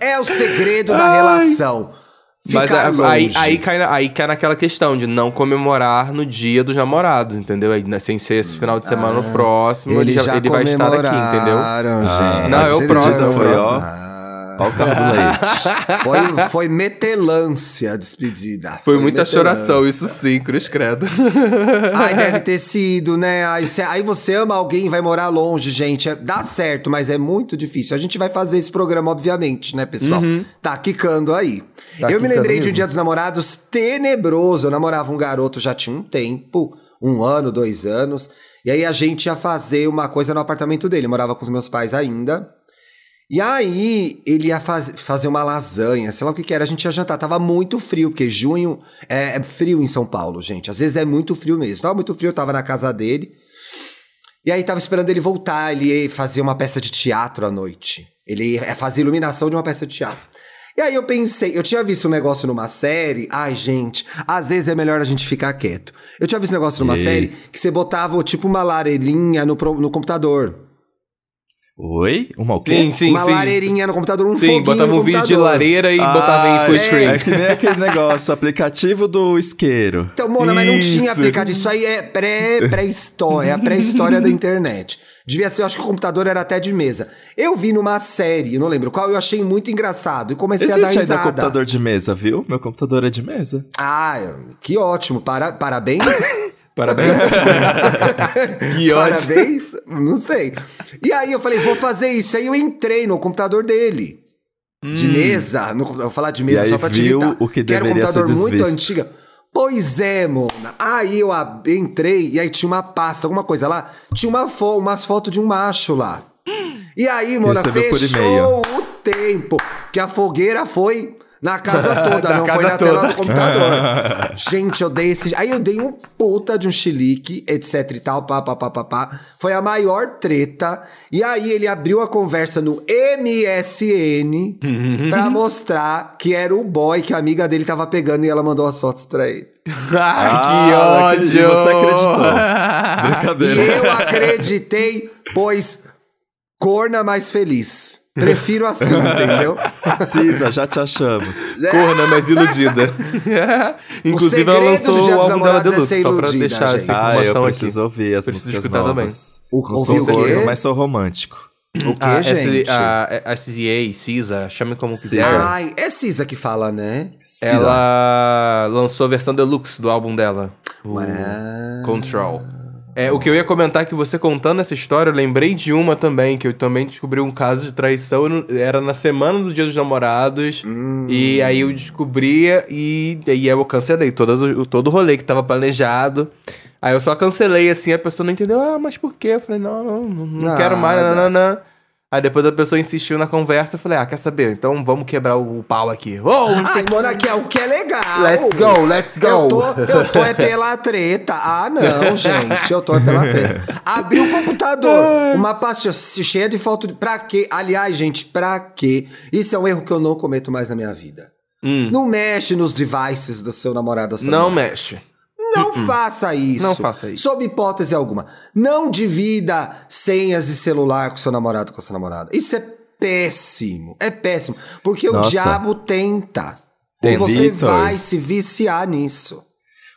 É o segredo da relação. Mas a- longe. aí, aí, cai, aí cai naquela questão de não comemorar no dia dos namorados, entendeu? Aí, né, sem ser esse final de semana no próximo, ele, já, já ele vai estar aqui, entendeu? Ah, não, é o próximo, foi, ó. o carro do leite. Foi, foi metelância a despedida. Foi muita metelância. choração, isso sim, cruz credo. Ai, deve ter sido, né? Aí, cê- aí você ama alguém e vai morar longe, gente. É- dá certo, mas é muito difícil. A gente vai fazer esse programa, obviamente, né, pessoal? Tá quicando aí. Tá eu me lembrei de um dia dos namorados tenebroso. Eu namorava um garoto já tinha um tempo, um ano, dois anos. E aí a gente ia fazer uma coisa no apartamento dele. Eu morava com os meus pais ainda. E aí, ele ia faz- fazer uma lasanha, sei lá o que que era, a gente ia jantar. Tava muito frio, porque junho é, é frio em São Paulo, gente. Às vezes é muito frio mesmo. Tava muito frio, eu tava na casa dele. E aí, tava esperando ele voltar, ele ia fazer uma peça de teatro à noite. Ele ia fazer iluminação de uma peça de teatro. E aí eu pensei, eu tinha visto um negócio numa série. Ai, gente, às vezes é melhor a gente ficar quieto. Eu tinha visto um negócio numa Ei. série que você botava tipo uma lareirinha no, pro- no computador. Oi? Uma o quê? Sim, sim, uma sim. lareirinha no computador, um Sim, foguinho botava um vídeo de lareira e Ah, botava em full é, screen. É que nem aquele negócio, aplicativo do isqueiro. Então, Mona, mas não tinha aplicado. Isso aí é pré- pré-história, é a pré-história da internet. Devia ser, eu acho que o computador era até de mesa. Eu vi numa série, não lembro qual, eu achei muito engraçado e comecei a dar Existe ainda risada. computador de mesa, viu? Meu computador é de mesa. Ah, que ótimo. Para, parabéns. Parabéns. que ótimo. parabéns. Não sei. E aí eu falei, vou fazer isso. Aí eu entrei no computador dele. De mesa. No, eu vou falar de mesa Hum. Só pra te viu irritar. o que era um computador muito antigo. Pois é, Mona. Aí eu entrei e aí tinha uma pasta, alguma coisa lá. Tinha uma fo umas fotos de um macho lá. E aí, Mona, Recebeu fechou o tempo que a fogueira foi na casa toda, Na não foi casa na tela toda. do computador. Gente, eu dei esse. Aí eu dei um puta de um chilique, etc e tal, pá, pá, pá, pá, pá. Foi a maior treta. E aí ele abriu a conversa no MSN pra mostrar que era o boy que a amiga dele tava pegando e ela mandou as fotos pra ele. Ai, que Ah, ódio. Você acreditou. E Brincadeira. eu acreditei, pois corna mais feliz. Prefiro assim, entendeu? Cisa, já te achamos. Corna mais iludida. Inclusive, ela lançou o álbum dela Namorados é Deluxe, ser só pra iludida, deixar gente. essa Ah, eu informação aqui. preciso ouvir as Preciso músicas escutar também. novas. O- Não ouviu sou o quê? mas sou romântico. O que, Ah, gente? A, a SZA, Cisa, chame como quiser. Ai, é Cisa que fala, né? Ela lançou a versão deluxe do álbum dela. O Ah. Control. É, o que eu ia comentar é que você contando essa história, eu lembrei de uma também, que eu também descobri um caso de traição. não- Era na semana do Dia dos Namorados. Hum. E aí eu descobria e aí eu cancelei todas, todo o rolê que tava planejado. Aí eu só cancelei assim, a pessoa não entendeu. Ah, mas por quê? Eu falei, não, não, não, não quero mais, Nada. nananã. Aí depois a pessoa insistiu na conversa, eu falei, ah, quer saber? Então vamos quebrar o pau aqui. Oh, Ai, Mona, que é o que é legal. Let's go, let's go. Eu tô, eu tô é pela treta. Ah, não, gente. Eu tô é pela treta. Abri o computador. Uma pasta cheia de foto. De... Pra quê? Aliás, gente, pra quê? Isso é um erro que eu não cometo mais na minha vida. Hum. Não mexe nos devices do seu namorado sua Não namorada. mexe. Não faça isso. Não faça isso. Sob hipótese alguma. Não divida senhas de celular com seu namorado com sua namorada. Isso é péssimo. É péssimo. Porque o Nossa. diabo tenta. Tem, e você Vitor. vai se viciar nisso.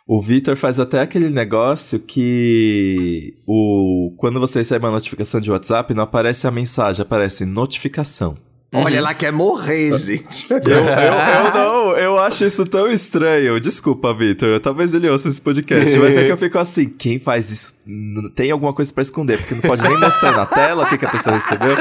O Vitor faz até aquele negócio que o quando você recebe uma notificação de WhatsApp, não aparece a mensagem, aparece notificação. Olha, ela quer morrer, gente. Eu, eu, eu não, eu acho isso tão estranho. Desculpa, Vitor. Talvez ele ouça esse podcast, mas é que eu fico assim: quem faz isso tem alguma coisa pra esconder, porque não pode nem mostrar na tela o que, que a pessoa recebeu.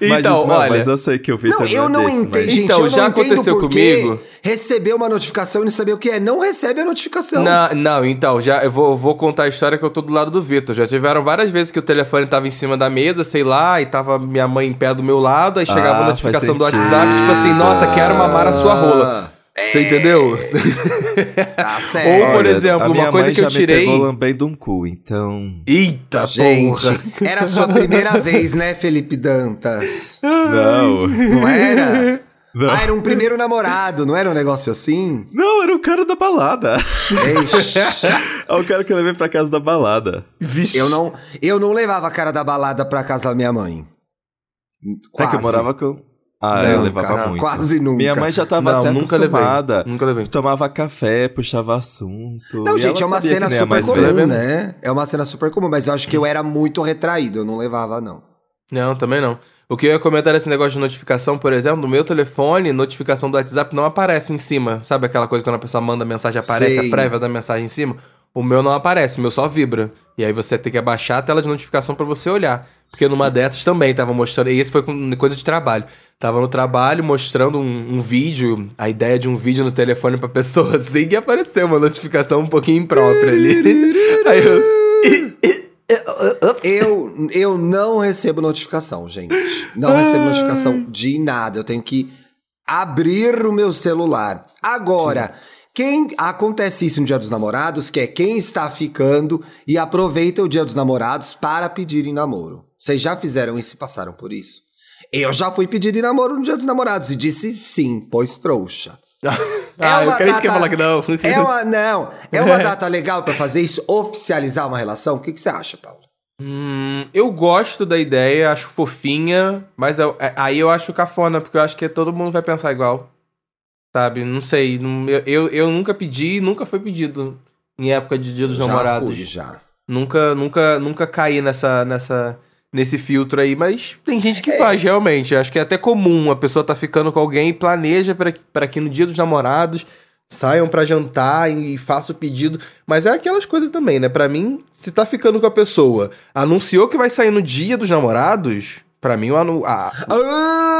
mas, Então, isso, olha- mas eu sei que o Vitor Não, eu é não desse, entendo, mas- gente. Então, eu já aconteceu comigo. Receber uma notificação e não saber o que é. Não recebe a notificação. Não, não, então, já eu vou, vou contar a história que eu tô do lado do Vitor. Já tiveram várias vezes que o telefone tava em cima da mesa, sei lá, e tava minha mãe em pé do meu lado, aí chegava Ah, a notificação faz do. WhatsApp, tipo assim, nossa, quero mamar a sua rola. Você entendeu? Tá certo. Ou, por Olha, exemplo, uma coisa que eu tirei- pegou lambendo um cu, então. Eita, Gente, porra. era a sua primeira vez, né, Felipe Dantas? Não. Não era? Não. Ah, era um primeiro namorado, não era um negócio assim? Não, era o cara da balada. É o cara que eu levei pra casa da balada. Eu não, eu não levava a cara da balada pra casa da minha mãe. É Quase. que eu morava com. Ah, Não, eu levava cara, muito. Quase nunca. Minha mãe já tava Não, até nunca acostumada. levei. Nunca levei. Tomava café, puxava assunto. Não, gente, é uma cena super comum, velha. né? É uma cena super comum, mas eu acho que eu era muito retraído, eu não levava, não. Não, também não. O que eu ia comentar esse negócio de notificação, por exemplo, no meu telefone, notificação do WhatsApp não aparece em cima. Sabe aquela coisa quando a pessoa manda mensagem, aparece Sei. a prévia da mensagem em cima? O meu não aparece, o meu só vibra. E aí você tem que abaixar a tela de notificação pra você olhar. Porque numa dessas também tava mostrando, e esse foi coisa de trabalho. Tava no trabalho mostrando um, um vídeo, a ideia de um vídeo no telefone pra pessoa assim, e apareceu uma notificação um pouquinho imprópria ali. aí eu. Eu, eu não recebo notificação, gente. Não recebo notificação de nada. Eu tenho que abrir o meu celular. Agora, quem acontece isso no Dia dos Namorados, que é quem está ficando e aproveita o Dia dos Namorados para pedir em namoro. Vocês já fizeram isso e passaram por isso? Eu já fui pedir em namoro no Dia dos Namorados e disse sim, pois trouxa. ah, eu uma creio que ia data- falar que não. É uma, não, é uma data legal pra fazer isso, oficializar uma relação? O que, que você acha, Paulo? Hum, eu gosto da ideia, acho fofinha, mas eu- é- aí eu acho cafona, porque eu acho que todo mundo vai pensar igual. Sabe? Não sei. não- eu, eu, nunca pedi, nunca foi pedido em época de Dia dos já Namorados. fui, já. Nunca, nunca, nunca caí nessa, nessa, nesse filtro aí, mas tem gente É. que faz, realmente. Acho que é até comum a pessoa tá ficando com alguém e planeja para que no dia dos namorados saiam pra jantar e faça o pedido. Mas é aquelas coisas também, né? Pra mim, se tá ficando com a pessoa, anunciou que vai sair no dia dos namorados, pra mim, o anu- a-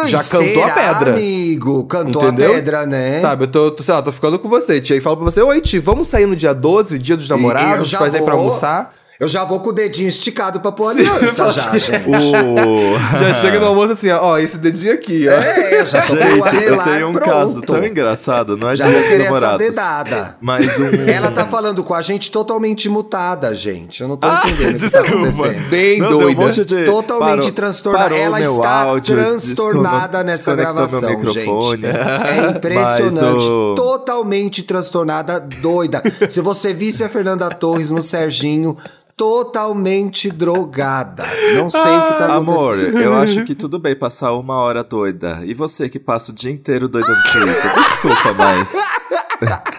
Ai, Já cantou a pedra. amigo. Cantou Entendeu? a pedra, né? Sabe, eu tô, tô, sei lá, tô ficando com você, tia, e falo pra você, oi, Ti, vamos sair no dia 12, dia dos namorados, já fazer pra almoçar? Eu já vou com o dedinho esticado pra pôr aliança já, gente. O... Já chega no almoço assim, ó, ó, esse dedinho aqui, ó. É, eu já tô com o Gente, eu tenho um pronto. caso tão engraçado, não é Já Dia vou dos querer essa namorados. dedada. Mas um... Ela tá falando com a gente totalmente mutada, gente. Eu não tô Ah, entendendo o que tá desculpa. acontecendo. Bem Não, um doida. monte de- Totalmente parou- transtornada. parou Ela meu está áudio, transtornada nessa gravação, microfone. gente. É impressionante. O- Totalmente transtornada, doida. Se você visse a Fernanda Torres no Serginho, totalmente drogada. Não sei o que tá Amor, eu acho que tudo bem passar uma hora doida. E você que passa o dia inteiro doida no Twitter? Desculpa, mas.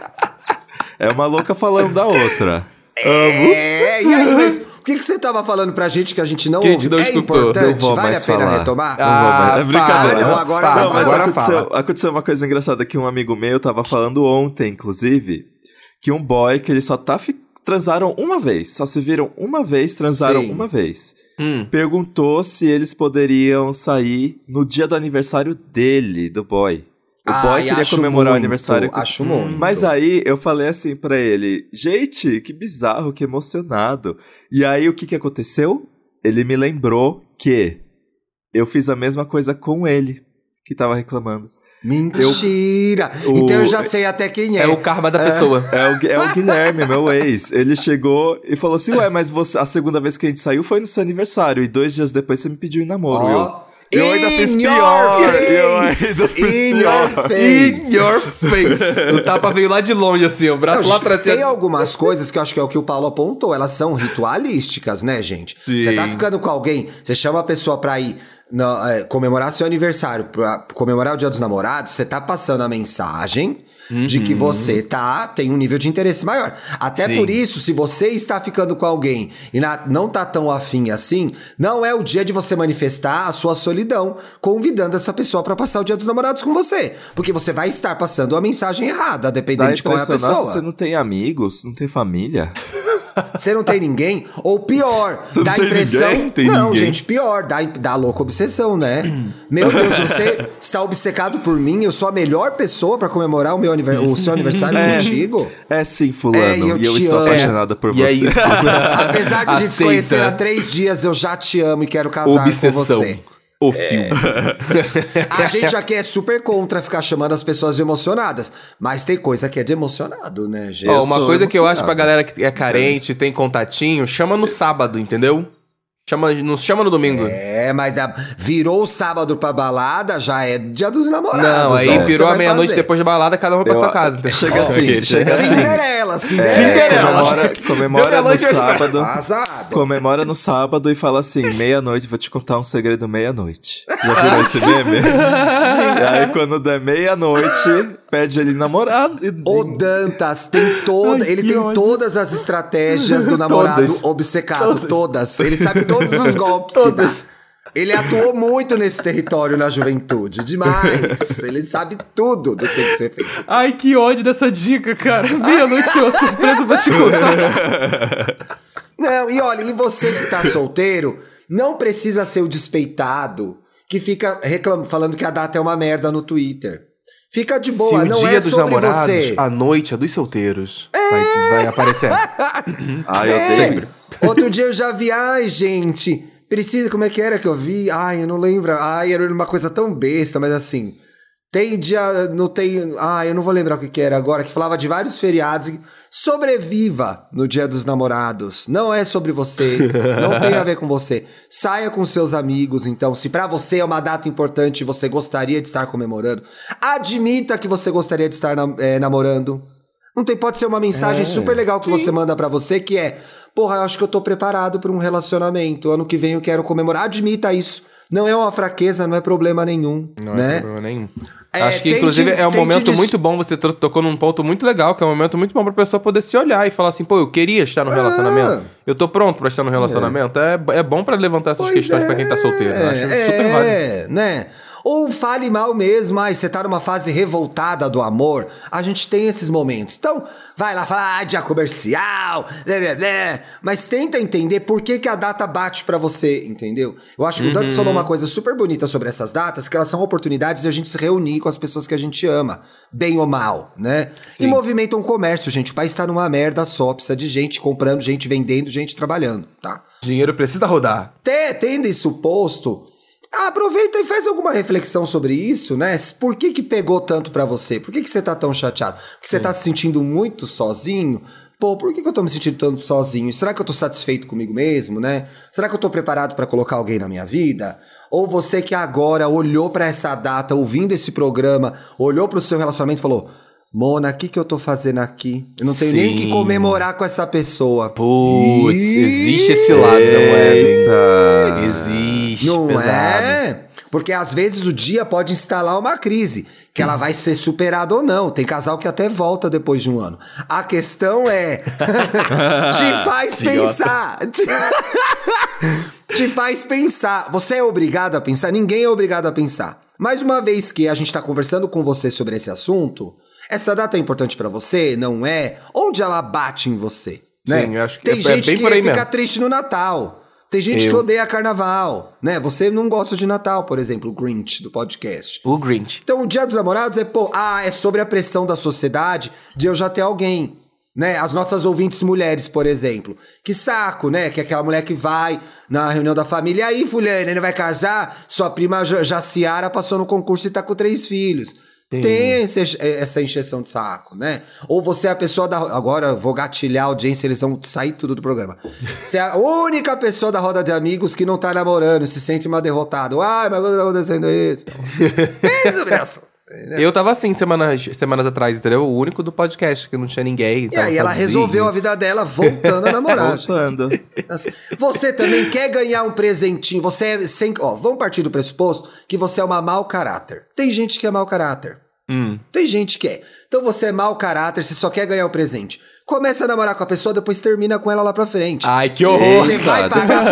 É uma louca falando da outra. É, e aí, mas o que, que você tava falando pra gente que a gente não Que a gente não é escutou. importante? Não vou vale a mais pena falar. retomar? Ah, É brincadeira. fala. Não, agora Fala, não, Não, mas agora aconteceu, fala. aconteceu uma coisa engraçada que um amigo meu tava falando ontem, inclusive, que um boy que ele só tá fi- transaram uma vez, só se viram uma vez, transaram Sim. uma vez. Hum. Perguntou se eles poderiam sair no dia do aniversário dele, do boy. O boy queria comemorar o muito, aniversário com acho muito. Mas aí eu falei assim pra ele, gente, que bizarro, que emocionado. E aí o que que aconteceu? Ele me lembrou que eu fiz a mesma coisa com ele, que tava reclamando. Mentira! Eu- então eu o- já sei até quem é. É o karma da pessoa. É o, é o Guilherme, meu ex. Ele chegou e falou assim: Ué, mas você, a segunda vez que a gente saiu foi no seu aniversário. E dois dias depois você me pediu em namoro. Ó. Eu, eu ainda In fiz pior. Eu ainda fiz In pior. your face! In your face. O tapa veio lá de longe, assim, o braço Não, lá atrás. tem algumas coisas que eu acho que é o que o Paulo apontou, elas são ritualísticas, né, gente? Sim. Você tá ficando com alguém, você chama a pessoa pra ir na- é, comemorar seu aniversário, pra comemorar o dia dos namorados, você tá passando a mensagem de que você tá, tem um nível de interesse maior. Até Sim. por isso, se você está ficando com alguém e na- não tá tão afim assim, não é o dia de você manifestar a sua solidão, convidando essa pessoa pra passar o dia dos namorados com você. Porque você vai estar passando a mensagem errada, Dá dependendo de qual é a pessoa. nossa, você não tem amigos, não tem família. Você não tem ninguém? Ou pior, Você não dá tem impressão. ninguém? Tem não, ninguém. gente, pior, dá, dá louca obsessão, né? Meu Deus, você está obcecado por mim, eu sou a melhor pessoa pra comemorar o, meu o seu aniversário É. contigo. É sim, fulano. É, e eu e eu estou amo. apaixonada por E você. é isso. Apesar de a gente se conhecer há três dias, eu já te amo e quero casar com Obsessão. você. O fio. A gente aqui é super contra ficar chamando as pessoas de emocionadas, mas tem coisa que é de emocionado, né, gente? Ó, uma coisa que eu acho pra galera que é carente, tem contatinho, chama no sábado, entendeu? Chama, não chama no domingo. É, mas a- virou o sábado pra balada, já é dia dos namorados. Não, aí ó, virou a vai meia-noite depois da balada, cada um pra Eu- tua casa. entendeu? Chega assim, Ok, chega assim. Cinderela, É, Cinderela. comemora comemora no sábado. Azado. Comemora no sábado e fala assim: meia-noite, vou te contar um segredo meia-noite. Já viu esse meme? e aí, quando der meia-noite, pede ele namorado. O Dantas tem toda, Ai, ele tem ódio. todas as estratégias do namorado Todas. obcecado, todas. Ele sabe todos os golpes dá. Ele atuou muito nesse território na juventude. Demais. Ele sabe tudo do que tem que ser feito. Ai, que ódio dessa dica, cara. Meia-noite tem uma surpresa pra te contar. Não, e olha, e você que tá solteiro, não precisa ser o despeitado que fica reclamando, falando que a data é uma merda no Twitter. Fica de boa, Se o não dia é dos sobre namorados, você. a noite é dos solteiros. Vai, vai aparecer. Ai, eu É. odeio. Outro dia eu já vi, ai, gente, precisa, como é que era que eu vi? Ai, eu não lembro. Ai, era uma coisa tão besta, mas assim, tem dia, não tem, ai, eu não vou lembrar o que que era agora, que falava de vários feriados. Sobreviva no Dia dos Namorados. Não é sobre você, não tem a ver com você. Saia com seus amigos, então. Se pra você é uma data importante e você gostaria de estar comemorando, admita que você gostaria de estar nam- eh, namorando. Não tem, pode ser uma mensagem É, super legal que você manda pra você que é: Porra, eu acho que eu tô preparado pra um relacionamento. Ano que vem eu quero comemorar. Admita isso. Não é uma fraqueza, não é problema nenhum. Não né? é problema nenhum. É, Acho que, inclusive, é um momento dis- muito bom. Você tocou num ponto muito legal, que é um momento muito bom pra pessoa poder se olhar e falar assim, pô, eu queria estar no relacionamento. Eu tô pronto pra estar no relacionamento. É, é bom pra levantar essas Pois questões é, pra quem tá solteiro. Eu acho é, super válido. É, né? Ou fale mal mesmo, ai, você tá numa fase revoltada do amor. A gente tem esses momentos. Então, vai lá falar, ah, dia comercial, blé, blé, blé. mas tenta entender por que, que a data bate pra você, entendeu? Eu acho que o Dante Uhum. falou uma coisa super bonita sobre essas datas, que elas são oportunidades de a gente se reunir com as pessoas que a gente ama, bem ou mal, né? E movimenta um comércio, gente. O país tá numa merda só, precisa de gente comprando, gente vendendo, gente trabalhando, tá? Dinheiro precisa rodar. Te- tendo isso posto, aproveita e faz alguma reflexão sobre isso, né? Por que que pegou tanto pra você? Por que que você tá tão chateado? Porque você tá se sentindo muito sozinho? Pô, por que que eu tô me sentindo tanto sozinho? Será que eu tô satisfeito comigo mesmo, né? Será que eu tô preparado pra colocar alguém na minha vida? Ou você que agora olhou pra essa data, ouvindo esse programa, olhou pro seu relacionamento e falou: Mona, o que, que eu tô fazendo aqui? Eu não tenho nem Sim. que comemorar com essa pessoa. Putz, Ih, existe esse lado da moeda. Existe, Não pesado. é? Porque às vezes o dia pode instalar uma crise, que ela vai ser superada ou não. Tem casal que até volta depois de um ano. A questão é. te faz pensar. Te... te faz pensar. Você é obrigado a pensar? Ninguém é obrigado a pensar. Mas uma vez que a gente tá conversando com você sobre esse assunto, essa data é importante pra você? Não é? Onde ela bate em você? Né? Sim, eu acho que Tem é gente bem que por aí fica mesmo. triste no Natal. Tem gente que Eu. odeia carnaval, né? Você não gosta de Natal, por exemplo, o Grinch do podcast. O Grinch. Então, o Dia dos Namorados é, pô, ah, é sobre a pressão da sociedade de eu já ter alguém, né? As nossas ouvintes mulheres, por exemplo. Que saco, né? Que é aquela mulher que vai na reunião da família. E aí, fulano, ele vai casar? Sua prima Ja- Jaciara passou no concurso e tá com três filhos. Tem esse- essa encheção de saco, né? Ou você é a pessoa da. Agora vou gatilhar a audiência, eles vão sair tudo do programa. Você é a única pessoa da roda de amigos que não tá namorando e se sente uma derrotada. Ai, mas tá acontecendo isso? Isso, Eu tava assim semanas, semanas atrás, entendeu? O único do podcast, que não tinha ninguém. E aí ela resolveu a vida dela voltando a namorar. gente. Voltando. Você também quer ganhar um presentinho. Você é sem. Ó, vamos partir do pressuposto que você é uma mau caráter. Tem gente que é mau caráter. Hum. Tem gente que é. Então você é mau caráter, você só quer ganhar um presente. Começa a namorar com a pessoa, depois termina com ela lá pra frente. Ai, que horror! Você vai pagar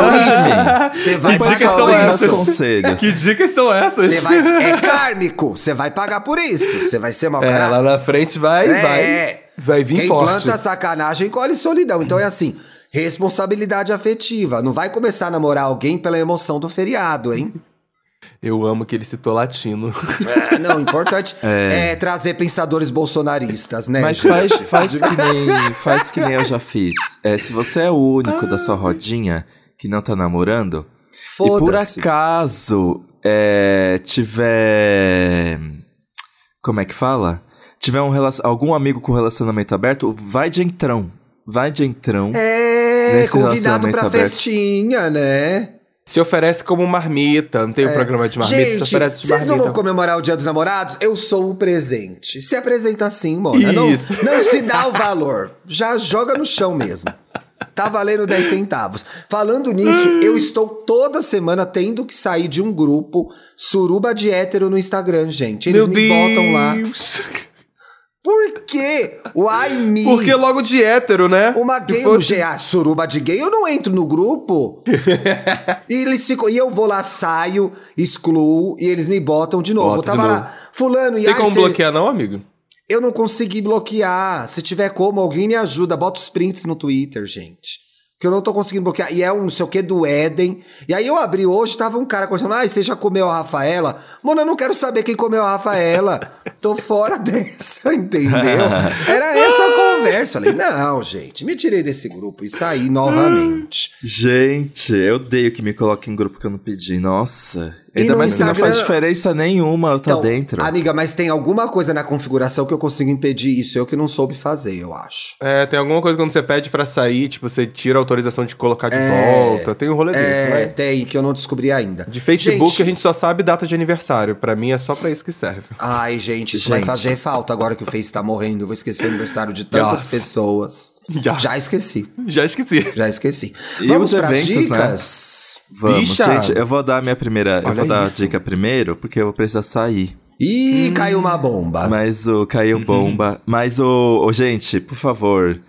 mim. Você vai pagar os essas conselhos. Que dicas são essas? Você vai. É kármico. Você vai pagar por isso. Você vai ser mau É, lá na frente vai, É. vai, vai vir Quem forte. planta sacanagem colhe solidão. Então é assim, responsabilidade afetiva. Não vai começar a namorar alguém pela emoção do feriado, hein? Eu amo que ele citou latino. É, não, importante é. trazer pensadores bolsonaristas, né? Mas faz, faz, que nem, faz que nem eu já fiz. É, se você é o único da sua rodinha que não tá namorando, e por acaso é, tiver. Como é que fala? Tiver um, algum amigo com relacionamento aberto, vai de entrão. Vai de entrão. É, convidado pra aberto. festinha, né? Se oferece como marmita. Não tem um programa de marmita, se Gente, oferece de vocês não vão marmita. comemorar o Dia dos Namorados? Eu sou o presente. Se apresenta assim, Mona. Não, não se dá o valor. Já joga no chão mesmo. Tá valendo 10 centavos. Falando nisso, eu estou toda semana tendo que sair de um grupo suruba de hétero no Instagram, gente. Eles Meu me Deus. botam lá. Por quê? Why me? Porque logo de hétero, né? Uma gay, fosse- um ah, suruba de gay, eu não entro no grupo. e, eles e eu vou lá, saio, excluo, e eles me botam de novo. Bota eu tava novo. lá, fulano, e Tem aí como cê- bloquear, não, amigo? Eu não consegui bloquear. Se tiver como, alguém me ajuda. Bota os prints no Twitter, gente. Que eu não tô conseguindo bloquear. E é um não sei o que do Éden. E aí eu abri hoje, tava um cara conversando. Ah, você já comeu a Rafaela? Mano, eu não quero saber quem comeu a Rafaela. Tô fora dessa, entendeu? Era essa a conversa. Falei, não, gente, me tirei desse grupo e saí novamente. Gente, eu odeio que me coloquem em grupo que eu não pedi. Nossa. E Ainda mais que não faz Instagram- diferença nenhuma eu tá Então, dentro. amiga, mas tem alguma coisa na configuração que eu consigo impedir isso. Eu que não soube fazer, eu acho. É, tem alguma coisa quando você pede pra sair, tipo, você tira a autorização de colocar de É, volta. Tem um rolê desse, É, né? tem, que eu não descobri ainda. De Facebook Gente, a gente só sabe data de aniversário. Pra mim é só pra isso que serve. Ai, gente, isso vai Gente. fazer falta agora que o Face tá morrendo. Eu vou esquecer o aniversário de tantas Yes. pessoas. Yes. Já esqueci, Já esqueci. já esqueci. E Vamos os pras eventos, né? dicas? Vamos, Bicha. gente, eu vou dar a minha primeira. eu Olha vou dar isso. a dica primeiro, porque eu vou precisar sair. Ih, caiu uma bomba. Mas o caiu bomba. Mas o. o- gente, por favor.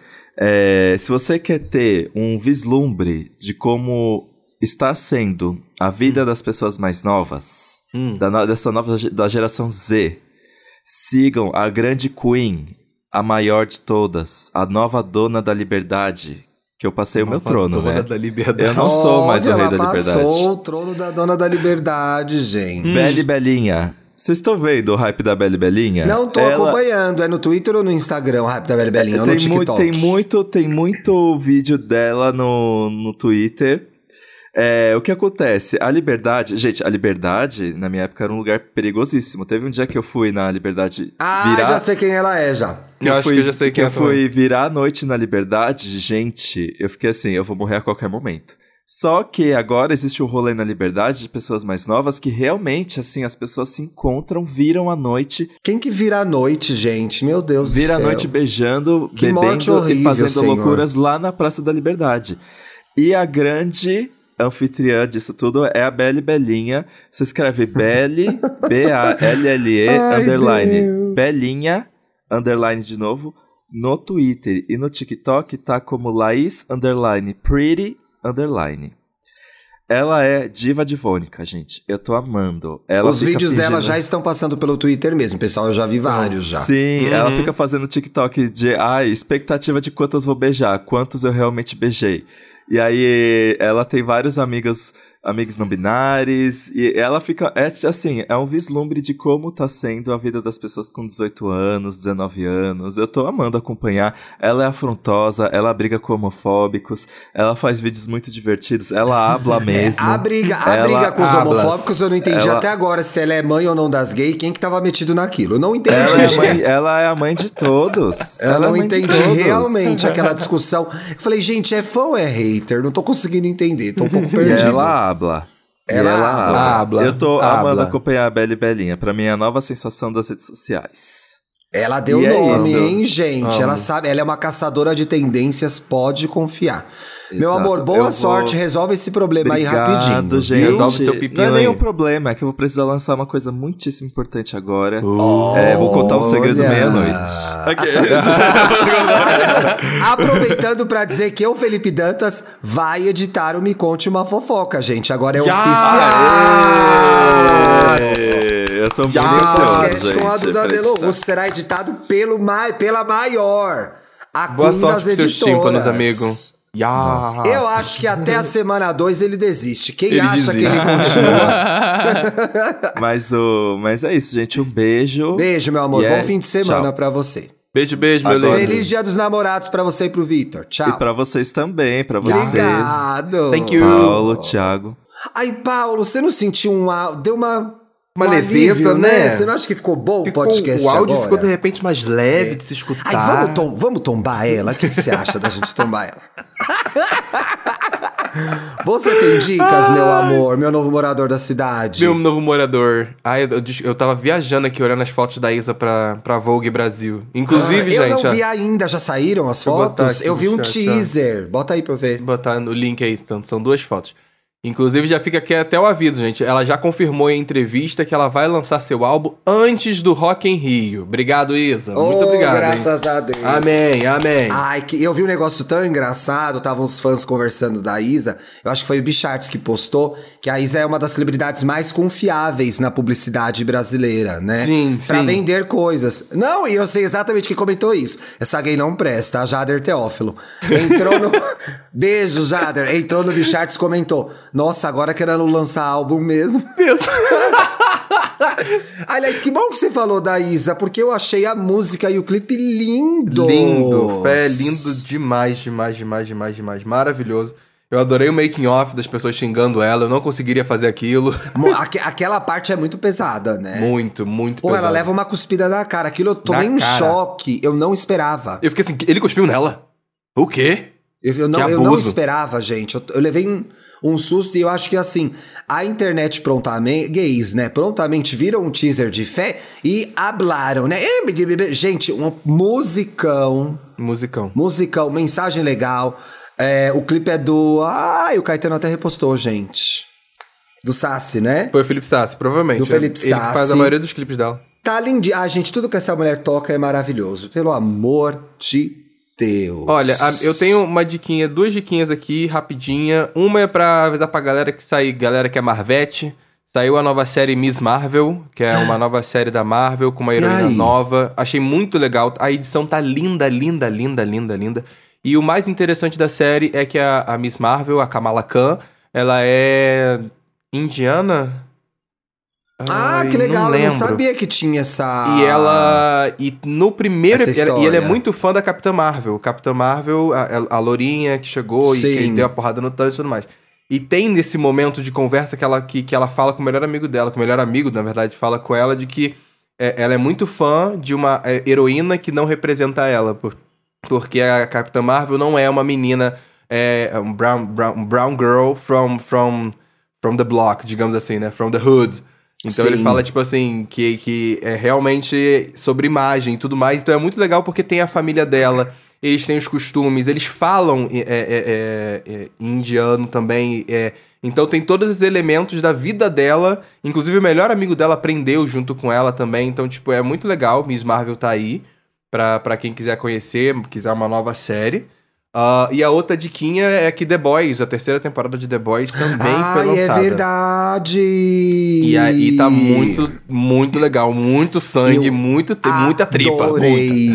é, se você quer ter um vislumbre de como está sendo a vida das pessoas mais novas, Hum. da, dessa nova da geração Z, sigam a grande Queen, a maior de todas, a nova dona da liberdade, que eu passei o meu Nova trono, dona né? da liberdade. Eu não sou mais o Olha, rei da ela liberdade. passou o trono da dona da liberdade, gente. Belle Belinha. Vocês estão vendo o hype da Belle Belinha? Não tô Ela- acompanhando. É no Twitter ou no Instagram, o Rap da Bela Belinha? Ou no tem, muito, TikTok? tem muito, tem muito vídeo dela no, no Twitter. É, o que acontece? A Liberdade, gente, a Liberdade na minha época era um lugar perigosíssimo. Teve um dia que eu fui na Liberdade Ah, virar, já sei quem ela é, já. Eu acho fui, que eu já sei quem eu é também. fui virar a noite na Liberdade, gente, eu fiquei assim, eu vou morrer a qualquer momento. Só que agora existe um rolê na Liberdade de pessoas mais novas que realmente, assim, as pessoas se encontram, viram a noite, Quem que vira a noite, gente? Meu Deus vira do a céu. noite beijando, Que bebendo e horrível, fazendo Senhor. loucuras lá na Praça da Liberdade. E a grande anfitriã disso tudo é a Belle Belinha. Você escreve Belle, B-A-L-L-E, Ai, underline, Deus. Belinha, underline de novo, no Twitter e no TikTok tá como Laís, underline, pretty, underline. Ela é diva divônica, gente. Eu tô amando. Ela Os vídeos dela fingindo- já estão passando pelo Twitter mesmo, pessoal. Eu já vi vários já. Sim, Uhum. ela fica fazendo TikTok de, ai, expectativa de quantos vou beijar, quantos eu realmente beijei. E aí ela tem vários amigos, amigos não binários, e ela fica, é assim, é um vislumbre de como tá sendo a vida das pessoas com 18 anos, 19 anos. Eu tô amando acompanhar. Ela é afrontosa, ela briga com homofóbicos, ela faz vídeos muito divertidos, ela habla mesmo. A briga, a Ela briga com os habla. homofóbicos, eu não entendi Ela- até agora se ela é mãe ou não das gays, quem que tava metido naquilo. Eu não entendi, Ela é, mãe, ela é a mãe de todos. Eu ela é não de entendi realmente aquela discussão. Eu falei, gente, é fã ou é hater? Não tô conseguindo entender, tô um pouco E perdido. ela habla. Ela ela habla. Habla. Eu tô Habla. amando acompanhar a Belle Belinha. Pra mim é a nova sensação das redes sociais. Ela deu E é nome, isso. hein, gente? Amo. Ela sabe, ela é uma caçadora de tendências, pode confiar. Meu Exato. amor, boa Eu vou- sorte, resolve esse problema aí Obrigado, rapidinho. gente. Resolve seu pepino Não é nenhum aí. problema, é que eu vou precisar lançar uma coisa muitíssimo importante agora. Uh. É, vou contar um segredo meia-noite. Aproveitando pra dizer que eu, Felipe Dantas, vai editar o Me Conte Uma Fofoca, gente. Agora é oficial. Eu tô muito ansioso, podcast gente. com a Duda Delo. Russo será editado pelo mai, pela maior. A Boa Queen sorte das pros seus tímpanos, amigo. Ya! Eu acho que até a semana 2 ele desiste. Quem Ele acha que ele desiste. continua? Mas, o, mas é isso, gente. Um beijo. Beijo, meu amor. É, Bom fim de semana tchau. pra você. Beijo, beijo, meu lindo. Feliz Dia dos Namorados pra você e pro Vitor. Tchau. E pra vocês também, pra vocês. Obrigado. Thank you. Paulo, Thiago. Ai, Paulo, você não sentiu um... Deu uma... Uma um leveza, alívio, né? Você não acha que ficou bom Ficou- o podcast o áudio agora? ficou de repente mais leve de se escutar. Ai, vamos, tom- vamos tombar ela? O que, você acha da gente tombar ela? Você tem dicas, meu amor, meu novo morador da cidade? Meu novo morador. Ai, eu, eu tava viajando aqui olhando as fotos da Isa pra, pra Vogue Brasil. Inclusive, Ah, eu gente, não ó, vi ainda, já saíram as eu fotos? aqui Eu vi um chat, ó. teaser. Bota aí pra eu ver. Vou botar no link aí, então, são duas fotos. Inclusive, já fica aqui até o aviso, gente. Ela já confirmou em entrevista que ela vai lançar seu álbum antes do Rock em Rio. Obrigado, Isa. Muito Oh, obrigado. hein? Graças a Deus. Amém, amém. Ai, que eu vi um negócio tão engraçado, estavam os fãs conversando da Isa. Eu acho que foi o Bicharts que postou que a Isa é uma das celebridades mais confiáveis na publicidade brasileira, né? Sim, pra sim. vender coisas. Não, e eu sei exatamente quem comentou isso. Essa gay não presta, a Jader Teófilo. Entrou no. Beijo, Jader. Entrou no Bicharts e comentou: Nossa, agora querendo lançar álbum mesmo. Mesmo. Aliás, que bom que você falou da Isa, porque eu achei a música e o clipe lindo. Lindo, Fé, lindo demais, demais, demais, demais, demais. Maravilhoso. Eu adorei o making off das pessoas xingando ela, eu não conseguiria fazer aquilo. Aque- Aquela parte é muito pesada, né? Muito, muito Pô, ela leva uma cuspida na cara. Aquilo eu tomei Na um cara. choque. Eu não esperava. Eu fiquei assim, ele cuspiu nela? O quê? Eu, eu não, eu não esperava, gente. Eu, eu levei um, um susto e eu acho que assim, a internet prontamente, gays, né? Prontamente viram um teaser de fé e hablaram, né? Gente, um musicão. Musicão. Musicão, mensagem legal. É, o clipe é do. Ai, o Caetano até repostou, gente. Do Sassi, né? Foi o Felipe Sassi, provavelmente. Do Felipe Ele que faz Sassi. a maioria dos clipes dela. Tá lindo. Ah, gente, tudo que essa mulher toca é maravilhoso. Pelo amor de Deus. Olha, eu tenho uma diquinha, duas diquinhas aqui, rapidinha. Uma é pra avisar pra galera que sai, galera que é Marvete. Saiu a nova série Miss Marvel, que é uma nova série da Marvel com uma heroína nova. Achei muito legal. A edição tá linda, linda, linda, linda, linda. E o mais interessante da série é que a, a Miss Marvel, a Kamala Khan, ela é indiana? Ah, Ai, que legal. eu não sabia que tinha essa. E ela. E no primeiro. Essa E ele é muito fã da Capitã Marvel. Capitã Marvel, a, a Lourinha que chegou e Sim. que deu a porrada no tanque e tudo mais. E tem nesse momento de conversa que ela, que, que ela fala com o melhor amigo dela, que o melhor amigo, na verdade, fala com ela de que é, ela é muito fã de uma é, heroína que não representa ela. Por, porque a Capitã Marvel não é uma menina. É, um brown, brown, brown girl from, from, from the block, digamos assim, né? From the hood. Então ele Sim. fala, tipo assim, que, que é realmente sobre imagem e tudo mais. Então é muito legal porque tem a família dela, eles têm os costumes, eles falam é, é, é, é, indiano também. é. então tem todos os elementos da vida dela. Inclusive o melhor amigo dela aprendeu junto com ela também. Então, tipo, é muito legal. Miss Marvel tá aí. Pra, pra quem quiser conhecer, quiser uma nova série. Ah, e a outra diquinha é que The Boys, a terceira temporada de The Boys também foi é lançada. verdade. E aí tá muito, muito legal. Muito sangue, Eu muito, tem muita tripa. Adorei.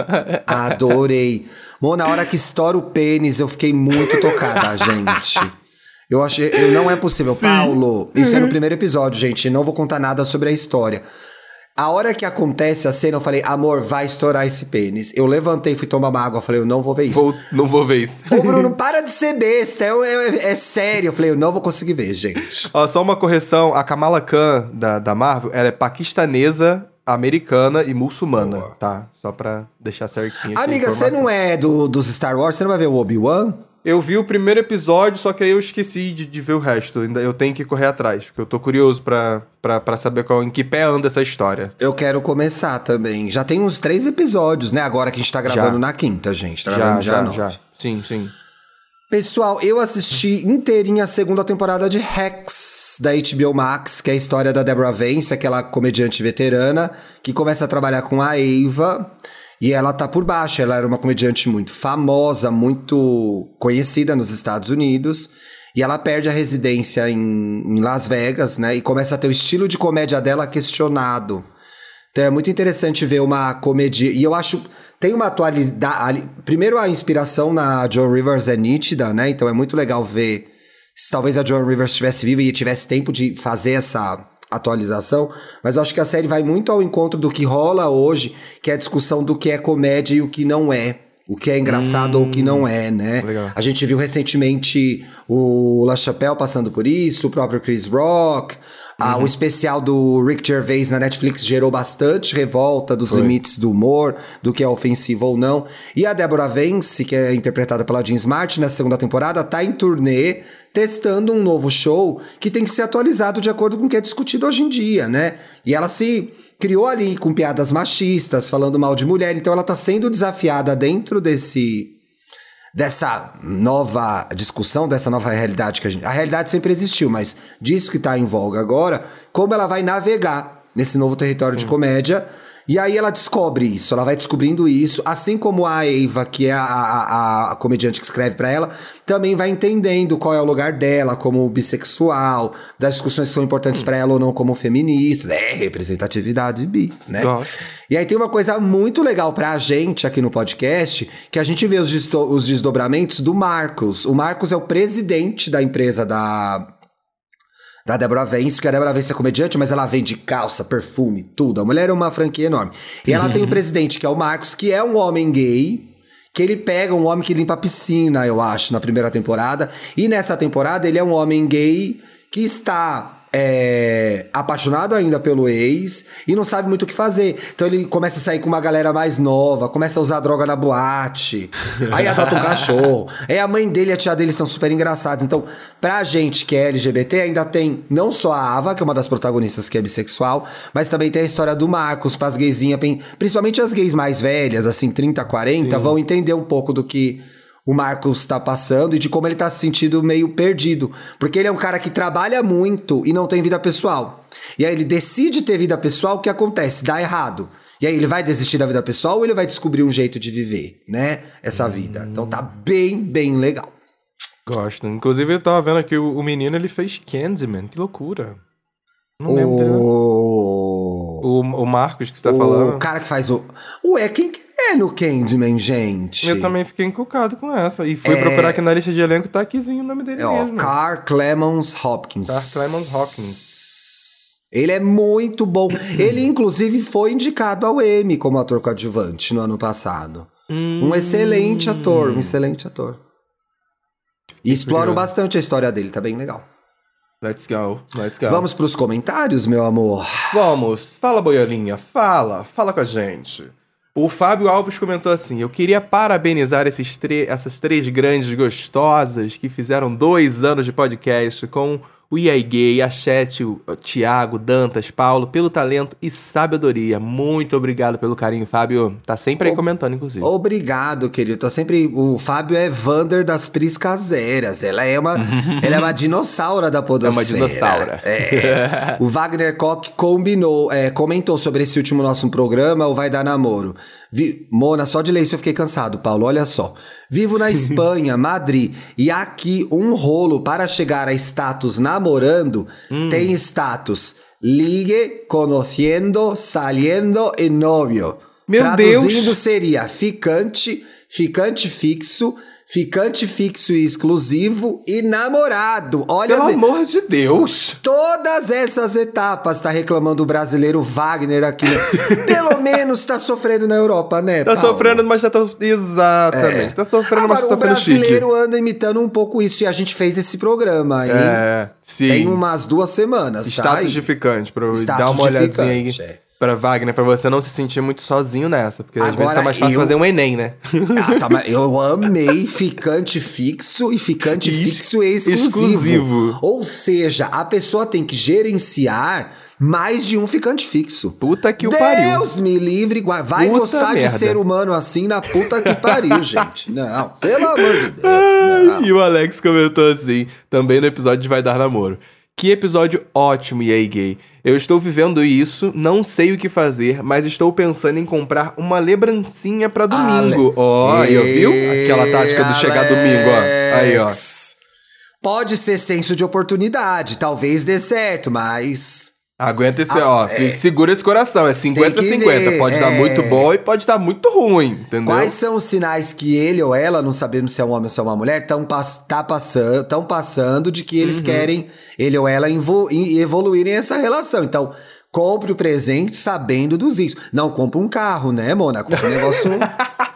Adorei. Bom, na hora que estoura o pênis, eu fiquei muito tocada, gente. Eu achei. Eu, não é possível. Paulo, isso é no primeiro episódio, gente. Não vou contar nada sobre a história. A hora que acontece a cena, eu falei, amor, vai estourar esse pênis. Eu levantei, fui tomar uma água, falei, eu não vou ver isso. Vou- não vou ver isso. Ô, Bruno, para de ser besta. É, é- é sério. Eu falei, eu não vou conseguir ver, gente. Ó, só uma correção: a Kamala Khan da, da Marvel, ela é paquistanesa, americana e muçulmana, Boa. tá? Só pra deixar certinho. Amiga, você não é do, dos Star Wars? Você não vai ver o Obi-Wan? Eu vi o primeiro episódio, só que aí eu esqueci de, de ver o resto. Ainda eu tenho que correr atrás, porque eu tô curioso pra, pra, pra saber qual, em que pé anda essa história. Eu quero começar também. Já tem uns três episódios, né? Agora que a gente tá gravando Já. na quinta, gente. Tá já, gravando já, nove. já. Sim, sim. Pessoal, eu assisti inteirinha a segunda temporada de Rex, da HBO Max, que é a história da Deborah Vance, aquela comediante veterana, que começa a trabalhar com a Eva. E ela tá por baixo, ela era uma comediante muito famosa, muito conhecida nos Estados Unidos. E ela perde a residência em, em Las Vegas, né? E começa a ter o estilo de comédia dela questionado. Então é muito interessante ver uma comédia. E eu acho. Tem uma atualidade. Primeiro, a inspiração na John Rivers é nítida, né? Então é muito legal ver. Se talvez a John Rivers estivesse viva e tivesse tempo de fazer essa atualização. Mas eu acho que a série vai muito ao encontro do que rola hoje, que é a discussão do que é comédia e o que não é. O que é engraçado ou o que não é, né? legal. A gente viu recentemente o La Chapelle passando por isso, o próprio Chris Rock. Ah, o especial do Rick Gervais na Netflix gerou bastante revolta dos Foi. limites do humor, do que é ofensivo ou não. E a Deborah Vance, que é interpretada pela Jean Smart na segunda temporada, tá em turnê testando um novo show que tem que ser atualizado de acordo com o que é discutido hoje em dia, né? E ela se criou ali com piadas machistas, falando mal de mulher, então ela tá sendo desafiada dentro desse dessa nova discussão, dessa nova realidade que a gente. A realidade sempre existiu, mas disso que tá em voga agora, como ela vai navegar nesse novo território de comédia. E aí ela descobre isso, ela vai descobrindo isso, assim como a Eva, que é a, a, a comediante que escreve pra ela, também vai entendendo qual é o lugar dela como bissexual, das discussões que são importantes pra ela ou não como feminista, é representatividade bi, né? Gosto. E aí tem uma coisa muito legal pra gente aqui no podcast, que a gente vê os, os desdobramentos do Marcos. O Marcos é o presidente da empresa da da Débora Vence, porque a Débora Vence é comediante, mas ela vende calça, perfume, tudo. A mulher é uma franquia enorme. E ela tem um presidente, que é o Marcos, que é um homem gay, que ele pega um homem que limpa a piscina, eu acho, na primeira temporada. E nessa temporada ele é um homem gay que está é, apaixonado ainda pelo ex e não sabe muito o que fazer. Então ele começa a sair com uma galera mais nova, começa a usar droga na boate, aí adota um cachorro. Aí a mãe dele e a tia dele são super engraçados. Então, pra gente que é LGBT, ainda tem não só a Ava, que é uma das protagonistas que é bissexual, mas também tem a história do Marcos, pras gaysinhas, principalmente as gays mais velhas, assim, 30, 40, vão entender um pouco do que o Marcos tá passando e de como ele tá se sentindo meio perdido. Porque ele é um cara que trabalha muito e não tem vida pessoal. E aí ele decide ter vida pessoal, o que acontece? Dá errado. E aí ele vai desistir da vida pessoal ou ele vai descobrir um jeito de viver, né? Essa vida. Então tá bem, bem legal. Gosto. Inclusive, eu tava vendo aqui, o, o menino, ele fez Candyman. Que loucura. Não lembro. O... O, o Marcos que você tá o falando. cara que faz o. Ué, quem que é no Candyman, gente? Eu também fiquei encucado com essa. E fui procurar aqui na lista de elenco, tá aquizinho o nome dele É, ó, mesmo. Car Clemons Hopkins. Car Clemons Hopkins. Ele é muito bom. Ele, inclusive, foi indicado ao Emmy como ator coadjuvante no ano passado. Um excelente ator, um excelente ator. E exploram bastante a história dele, tá bem legal. Let's go, let's go. Vamos pros comentários, meu amor. Vamos. Fala, boiolinha. Fala. Fala com a gente. O Fábio Alves comentou assim: Eu queria parabenizar esses essas três grandes gostosas que fizeram dois anos de podcast com o Gay, a Chat, o Thiago, Dantas, Paulo, pelo talento e sabedoria. Muito obrigado pelo carinho, Fábio. Tá sempre aí Ô, comentando, inclusive. Obrigado, querido. Tá sempre. O Fábio é Vander das Priscaseiras. Ela é uma. ela é uma dinossauro da podosfera. dinossaura. É. o Wagner Koch combinou, é, comentou sobre esse último nosso programa, o Vai Dar Namoro. Vi- Mona, só de ler isso eu fiquei cansado, Paulo. Olha só. Vivo na Espanha, Madrid, e aqui um rolo para chegar a status namorando Hum. tem status ligue, conociendo, saliendo e novio. Meu Traduzindo Deus! seria ficante, ficante fixo, ficante fixo e exclusivo e namorado. Olha, Pelo as- amor de Deus! todas essas etapas tá reclamando o brasileiro Wagner aqui. Pelo menos tá sofrendo na Europa, né? Tá Paulo? sofrendo, mas tá. Exatamente. Tá sofrendo, mas É. Agora, tá o sofrendo chique. brasileiro anda imitando um pouco isso e a gente fez esse programa, hein? É, sim. Tem umas duas semanas, tá? Status de ficante, pra eu Status dar uma olhadinha aí. é. Pra Wagner, pra você não se sentir muito sozinho nessa. Porque às vezes Agora, tá mais fácil eu- fazer um Enem, né? Ah, tá, eu amei ficante fixo e ficante fixo exclusivo. exclusivo. Ou seja, a pessoa tem que gerenciar mais de um ficante fixo. Puta que o Deus pariu. me livre, vai Puta gostar de merda. ser humano assim na puta que pariu, gente. Não, pelo amor de Deus. não. E o Alex comentou assim, também no episódio de Vai Dar Namoro. Que episódio ótimo, e aí, gay. Eu estou vivendo isso, não sei o que fazer, mas estou pensando em comprar uma lembrancinha pra domingo. Ó, aí, ó, viu? Aquela tática do chegar domingo, ó. Aí, ó. Pode ser senso de oportunidade, talvez dê certo, mas Aguenta esse, Ah, ó. é. Segura esse coração. É 50-50. ver, Pode dar é. muito bom e pode dar muito ruim, entendeu? Quais são os sinais que ele ou ela, não sabendo se é um homem ou se é uma mulher, estão tá passando, tão passando de que Uhum. eles querem, ele ou ela, evoluírem essa relação? Então, compre o presente sabendo dos riscos. Não compre um carro, né, Mona? Compre um negócio.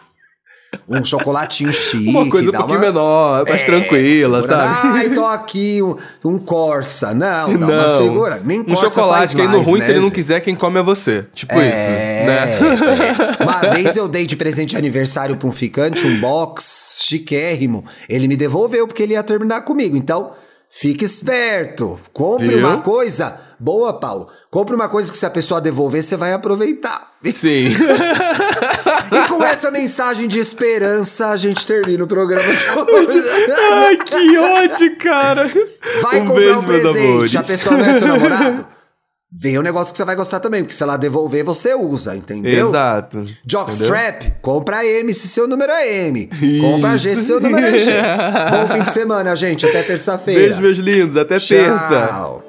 um chocolatinho chique. Uma coisa um pouquinho uma- menor, mais É, tranquila, segura- sabe? Ai, tô aqui, um, um Corsa. Não, dá uma Não. segura. Nem um Corsa chocolate faz que no ruim, né, se ele não quiser, quem come é você. Tipo É, isso, né? é. Uma vez eu dei de presente de aniversário pra um ficante um box chiquérrimo. Ele me devolveu porque ele ia terminar comigo. Então, fique esperto. Compre Viu? uma coisa Boa, Paulo. Compre uma coisa que se a pessoa devolver, você vai aproveitar. Sim. E com essa mensagem de esperança, a gente termina o programa de hoje. Ai, que ódio, cara. Vai Um comprar beijo, um presente, amores. a pessoa não é seu namorado? Vem um negócio que você vai gostar também, porque se ela devolver, você usa, entendeu? Exato. Jockstrap, compra M se seu número é M. Compra G se seu número é G. Bom fim de semana, gente. Até terça-feira. Beijo, meus lindos. Até terça. Tchau.